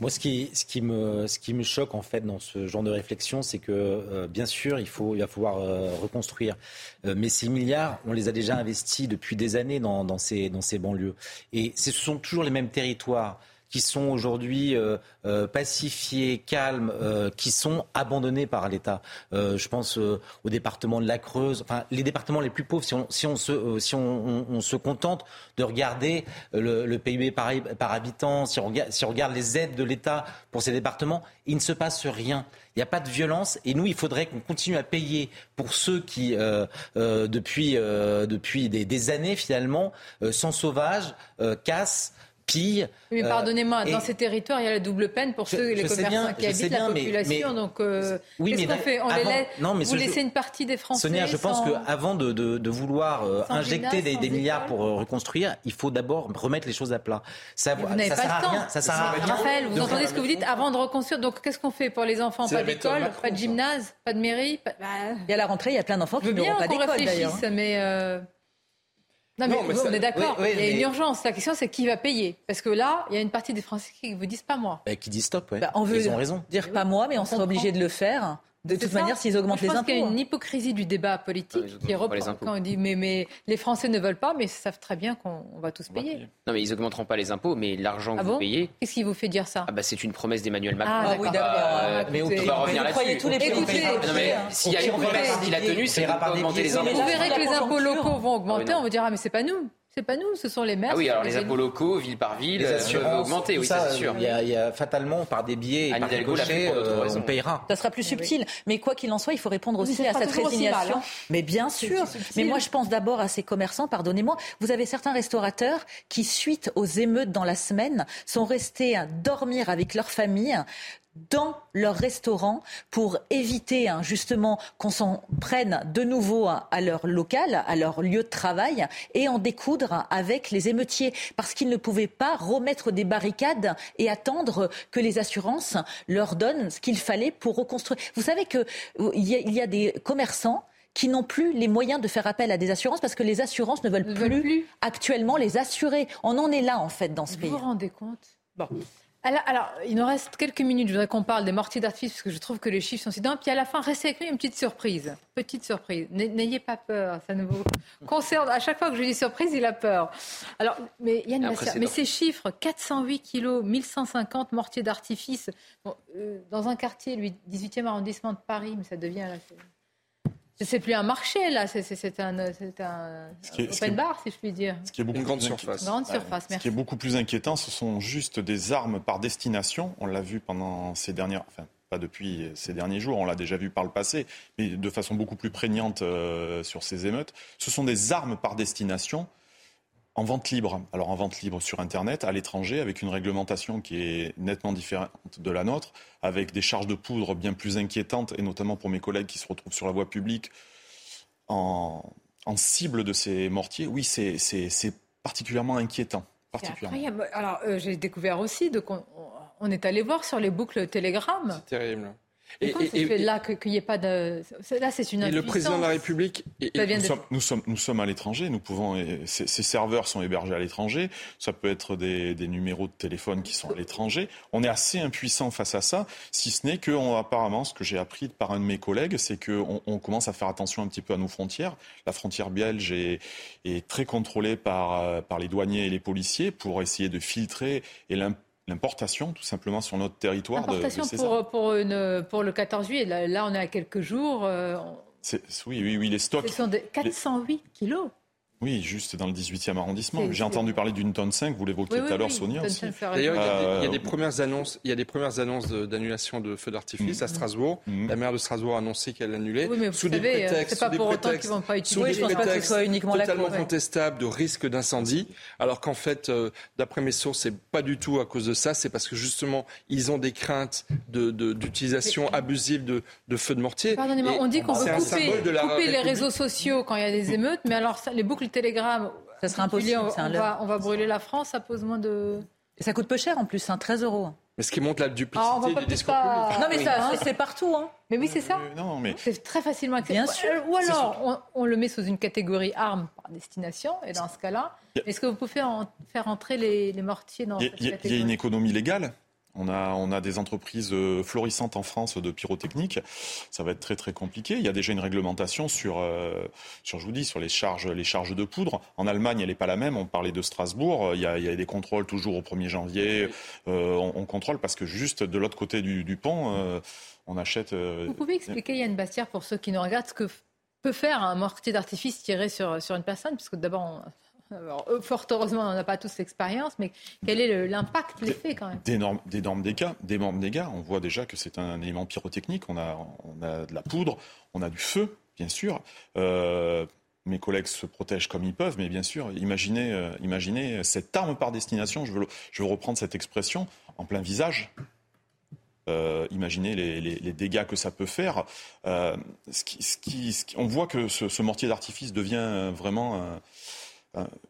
[SPEAKER 13] Moi, ce qui, ce, qui me, ce qui me choque en fait dans ce genre de réflexion, c'est que euh, bien sûr, il, faut, il va falloir euh, reconstruire. Euh, mais ces milliards, on les a déjà investis depuis des années dans, dans, ces, dans ces banlieues. Et ce sont toujours les mêmes territoires qui sont aujourd'hui euh, euh, pacifiés, calmes, euh, qui sont abandonnés par l'État. je pense au département de la Creuse, enfin les départements les plus pauvres. Si on, si on, se, si on, on, se contente de regarder le, le PIB par, par habitant, si on, regarde, si on regarde les aides de l'État pour ces départements, il ne se passe rien. Il n'y a pas de violence et nous, il faudrait qu'on continue à payer pour ceux qui, depuis, depuis des, des, années finalement, sont sauvages, cassent.
[SPEAKER 2] Oui, mais euh, pardonnez-moi, dans ces territoires, il y a la double peine pour ceux, les commerçants qui habitent, la population. donc, euh, qu'est-ce qu'on fait? On les laisse, non, mais Vous laissez une partie des Français
[SPEAKER 13] Sonia, je pense qu'avant de, de, de, vouloir euh, injecter des, des milliards pour reconstruire, il faut d'abord remettre les choses à plat.
[SPEAKER 2] Ça, vous n'avez pas le temps. Rien, ça sert à rien. Raphaël, vous entendez ce que vous dites Avant de reconstruire, donc qu'est-ce qu'on fait pour les enfants? Pas d'école, pas de gymnase, pas de mairie
[SPEAKER 12] Il y a la rentrée, il y a plein d'enfants qui n'auront pas d'école d'ailleurs.
[SPEAKER 2] mais... Non, mais, on est d'accord. il y a une urgence. La question, c'est qui va payer? Parce que là, il y a une partie des Français qui vous disent pas moi.
[SPEAKER 13] Bah, qui disent stop, oui.
[SPEAKER 12] Bah, on veut Ils ont raison. dire pas moi, mais on, sera obligé de le faire. De toute manière, s'ils augmentent les impôts. Je pense
[SPEAKER 2] qu'il y a une hypocrisie du débat politique ah, qui reprend quand on dit mais, mais les Français ne veulent pas, mais ils savent très bien qu'on va tous payer.
[SPEAKER 10] Non, mais ils augmenteront pas les impôts, mais l'argent que
[SPEAKER 2] ah
[SPEAKER 10] vous payez.
[SPEAKER 2] Qu'est-ce qui vous fait dire ça
[SPEAKER 10] ah bah, C'est une promesse d'Emmanuel Macron.
[SPEAKER 2] Ah, oui, d'accord. Euh,
[SPEAKER 10] mais on va revenir là-dessus.
[SPEAKER 12] tous les Écoutez,
[SPEAKER 10] s'il y a une promesse qu'il a tenue, c'est d'augmenter les impôts.
[SPEAKER 2] Vous verrez que les impôts locaux vont augmenter, on vous dira mais c'est pas nous. C'est pas nous, ce sont les maires.
[SPEAKER 10] Ah oui, alors les impôts locaux, ville par ville, les assurances augmenter, oui, ça, c'est sûr.
[SPEAKER 13] Il y, a, fatalement, par des billets et par des cochets, euh, on payera.
[SPEAKER 12] Ça sera plus subtil. Mais quoi qu'il en soit, il faut répondre aussi à cette résignation. Hein. Mais bien sûr. Mais moi, je pense d'abord à ces commerçants, pardonnez-moi. Vous avez certains restaurateurs qui, suite aux émeutes dans la semaine, sont restés à dormir avec leur famille dans leur restaurant pour éviter hein, justement qu'on s'en prenne de nouveau à leur local, à leur lieu de travail et en découdre avec les émeutiers parce qu'ils ne pouvaient pas remettre des barricades et attendre que les assurances leur donnent ce qu'il fallait pour reconstruire. Vous savez qu'il y, y a des commerçants qui n'ont plus les moyens de faire appel à des assurances parce que les assurances ne veulent, plus, actuellement les assurer. On en est là en fait dans ce pays.
[SPEAKER 2] Vous vous rendez compte? Bon. Alors, il nous reste quelques minutes. Je voudrais qu'on parle des mortiers d'artifice parce que je trouve que les chiffres sont si dingues. Puis à la fin, restez avec nous, une petite surprise. Petite surprise. N'ayez pas peur. Ça ne vous concerne. À chaque fois que je dis surprise, il a peur. Alors, mais Yann mais ces chiffres 408 kilos, 1150 mortiers d'artifice, euh, dans un quartier, lui, 18e arrondissement de Paris, mais ça devient c'est plus un marché, là, c'est un, un open bar, si je puis dire.
[SPEAKER 9] Ce qui est beaucoup
[SPEAKER 11] Une grande surface.
[SPEAKER 2] Grande surface,
[SPEAKER 9] Ce qui est beaucoup plus inquiétant, ce sont juste des armes par destination. On l'a vu pendant ces dernières... Enfin, pas depuis ces derniers jours, on l'a déjà vu par le passé, mais de façon beaucoup plus prégnante euh, sur ces émeutes. Ce sont des armes par destination en vente libre. Alors en vente libre sur Internet, à l'étranger, avec une réglementation qui est nettement différente de la nôtre, avec des charges de poudre bien plus inquiétantes, et notamment pour mes collègues qui se retrouvent sur la voie publique en, cible de ces mortiers, oui, c'est particulièrement inquiétant. Particulièrement.
[SPEAKER 2] Alors euh, j'ai découvert aussi, donc on, est allé voir sur les boucles Telegram.
[SPEAKER 11] C'est terrible.
[SPEAKER 2] Et, comment fait là qu'il n'y ait pas de... Là, c'est une
[SPEAKER 11] Et le président de la République...
[SPEAKER 9] nous, sommes, nous, sommes, à l'étranger, nous pouvons... Ces, serveurs sont hébergés à l'étranger, ça peut être des, numéros de téléphone qui sont à l'étranger. On est assez impuissant face à ça, si ce n'est que, apparemment, ce que j'ai appris par un de mes collègues, c'est qu'on on commence à faire attention un petit peu à nos frontières. La frontière belge est, est très contrôlée par, par les douaniers et les policiers pour essayer de filtrer et l'imposer l'importation tout simplement sur notre territoire
[SPEAKER 2] de, de pour, pour, une, pour, le 14 juillet. Là, on est à quelques jours. Euh,
[SPEAKER 9] oui, oui, oui, les stocks.
[SPEAKER 2] Ce sont de 408 kilos.
[SPEAKER 9] Oui, juste dans le 18e arrondissement. J'ai entendu parler d'une tonne 5, vous l'évoquiez tout à l'heure, Sonia.
[SPEAKER 11] D'ailleurs, il, y a des euh, premières annonces, il y a des premières annonces d'annulation de, feux d'artifice à mm. Strasbourg. Mm. La maire de Strasbourg a annoncé qu'elle annulait.
[SPEAKER 2] Oui, mais vous sous savez, des prétextes, c'est pas pour autant qu'ils vont pas utiliser.
[SPEAKER 11] je pense pas que ce soit uniquement totalement contestable de risque d'incendie, alors qu'en fait, euh, d'après mes sources, c'est pas du tout à cause de ça. C'est parce que justement, ils ont des craintes d'utilisation de, abusive de, de feux de mortier.
[SPEAKER 2] Pardonnez-moi, on dit qu'on veut couper, couper les réseaux sociaux quand il y a des émeutes, mais alors les boucles Telegram.
[SPEAKER 12] Ça sera impossible.
[SPEAKER 2] On, va, on, va, brûler la France, ça pose moins de.
[SPEAKER 12] Et ça coûte peu cher en plus, hein, 13 euros.
[SPEAKER 11] Mais ce qui montre la duplicité ah, du discours public.
[SPEAKER 2] Non, mais ça, c'est partout. Hein. Mais oui, c'est ça.
[SPEAKER 9] Euh, non, mais...
[SPEAKER 2] C'est très facilement accessible.
[SPEAKER 12] Bien sûr.
[SPEAKER 2] Ou alors, on, le met sous une catégorie armes par destination, et dans ce cas-là, est-ce que vous pouvez faire, faire entrer les, mortiers dans
[SPEAKER 9] Il y, a une économie légale On a, on a des entreprises euh, florissantes en France de pyrotechnique. Ça va être très très compliqué. Il y a déjà une réglementation sur, euh, sur je vous dis, sur les charges, les charges de poudre. En Allemagne, elle n'est pas la même. On parlait de Strasbourg. Il y a, il y a des contrôles toujours au 1er janvier. Euh, on, contrôle parce que juste de l'autre côté du, du pont, on achète.
[SPEAKER 2] Vous pouvez expliquer Yann Bastière pour ceux qui nous regardent ce que peut faire un mortier d'artifice tiré sur, sur une personne, puisque d'abord alors, fort heureusement, on n'a pas tous l'expérience, mais quel est l'impact, l'effet quand même?
[SPEAKER 9] D'énormes dégâts, d'énormes dégâts. On voit déjà que c'est un élément pyrotechnique. On a, on a de la poudre, on a du feu, bien sûr. Euh, mes collègues se protègent comme ils peuvent, mais bien sûr, imaginez, euh, imaginez cette arme par destination, je veux, je veux reprendre cette expression, en plein visage. Euh, imaginez les, les, dégâts que ça peut faire. Euh, ce qui, ce qui, on voit que ce, ce mortier d'artifice devient vraiment euh,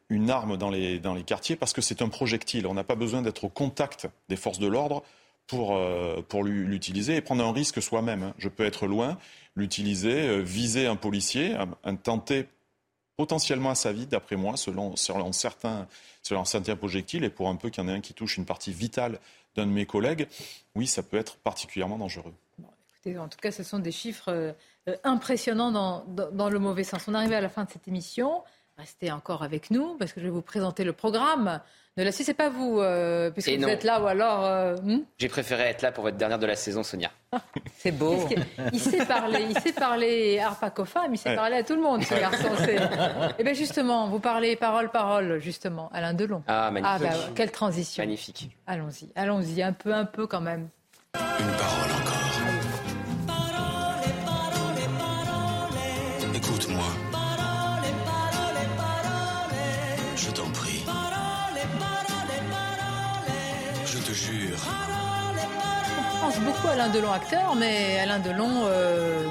[SPEAKER 9] une arme dans les, quartiers parce que c'est un projectile. On n'a pas besoin d'être au contact des forces de l'ordre pour, euh, l'utiliser et prendre un risque soi-même. Hein. Je peux être loin, l'utiliser, euh, viser un policier, un, tenter potentiellement à sa vie, d'après moi, selon, selon, certains, selon certains projectiles, et pour un peu qu'il y en ait un qui touche une partie vitale d'un de mes collègues, oui, ça peut être particulièrement dangereux.
[SPEAKER 2] en tout cas, ce sont des chiffres impressionnants dans, dans, le mauvais sens. On arrive à la fin de cette émission. Restez encore avec nous parce que je vais vous présenter le programme de la C'est pas vous, euh, puisque vous êtes là ou alors. Euh,
[SPEAKER 10] hmm J'ai préféré être là pour votre dernière de la saison, Sonia.
[SPEAKER 2] C'est beau. il sait parler, il sait parler Arpacofa, mais il sait parler à tout le monde, ce garçon. Et eh bien justement, vous parlez parole, parole, justement, Alain Delon.
[SPEAKER 10] Ah, magnifique. Ah,
[SPEAKER 2] bah, quelle transition.
[SPEAKER 10] Magnifique.
[SPEAKER 2] Allons-y, allons-y, un peu, un peu quand même.
[SPEAKER 37] Une parole encore.
[SPEAKER 2] On pense beaucoup à Alain Delon acteur, mais Alain Delon euh,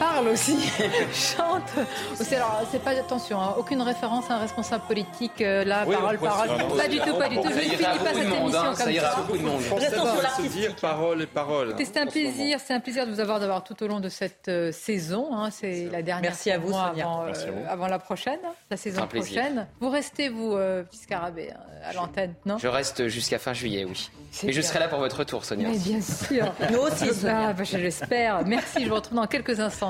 [SPEAKER 2] parle aussi, chante. Alors, c'est pas attention, hein, aucune référence à un responsable politique. Euh, là, parole, parole. pas du tout, pas du tout. Je ne finis pas cette émission hein, comme ça. Beaucoup de monde.
[SPEAKER 11] se dire parole et parole.
[SPEAKER 2] C'est un plaisir, c'est un plaisir de vous avoir d'avoir tout au long de cette euh, saison. Hein, c'est la dernière.
[SPEAKER 12] Merci à vous, Sonia.
[SPEAKER 2] Avant, euh, avant, la prochaine, la saison prochaine. Vous restez vous, petit scarabée, à l'antenne, non?
[SPEAKER 10] Je reste jusqu'à fin juillet, oui. Et je serai là pour votre retour, Sonia.
[SPEAKER 2] Mais bien sûr.
[SPEAKER 12] Nous aussi,
[SPEAKER 2] ah, bah, je l'espère. Merci. Je vous retrouve dans quelques instants.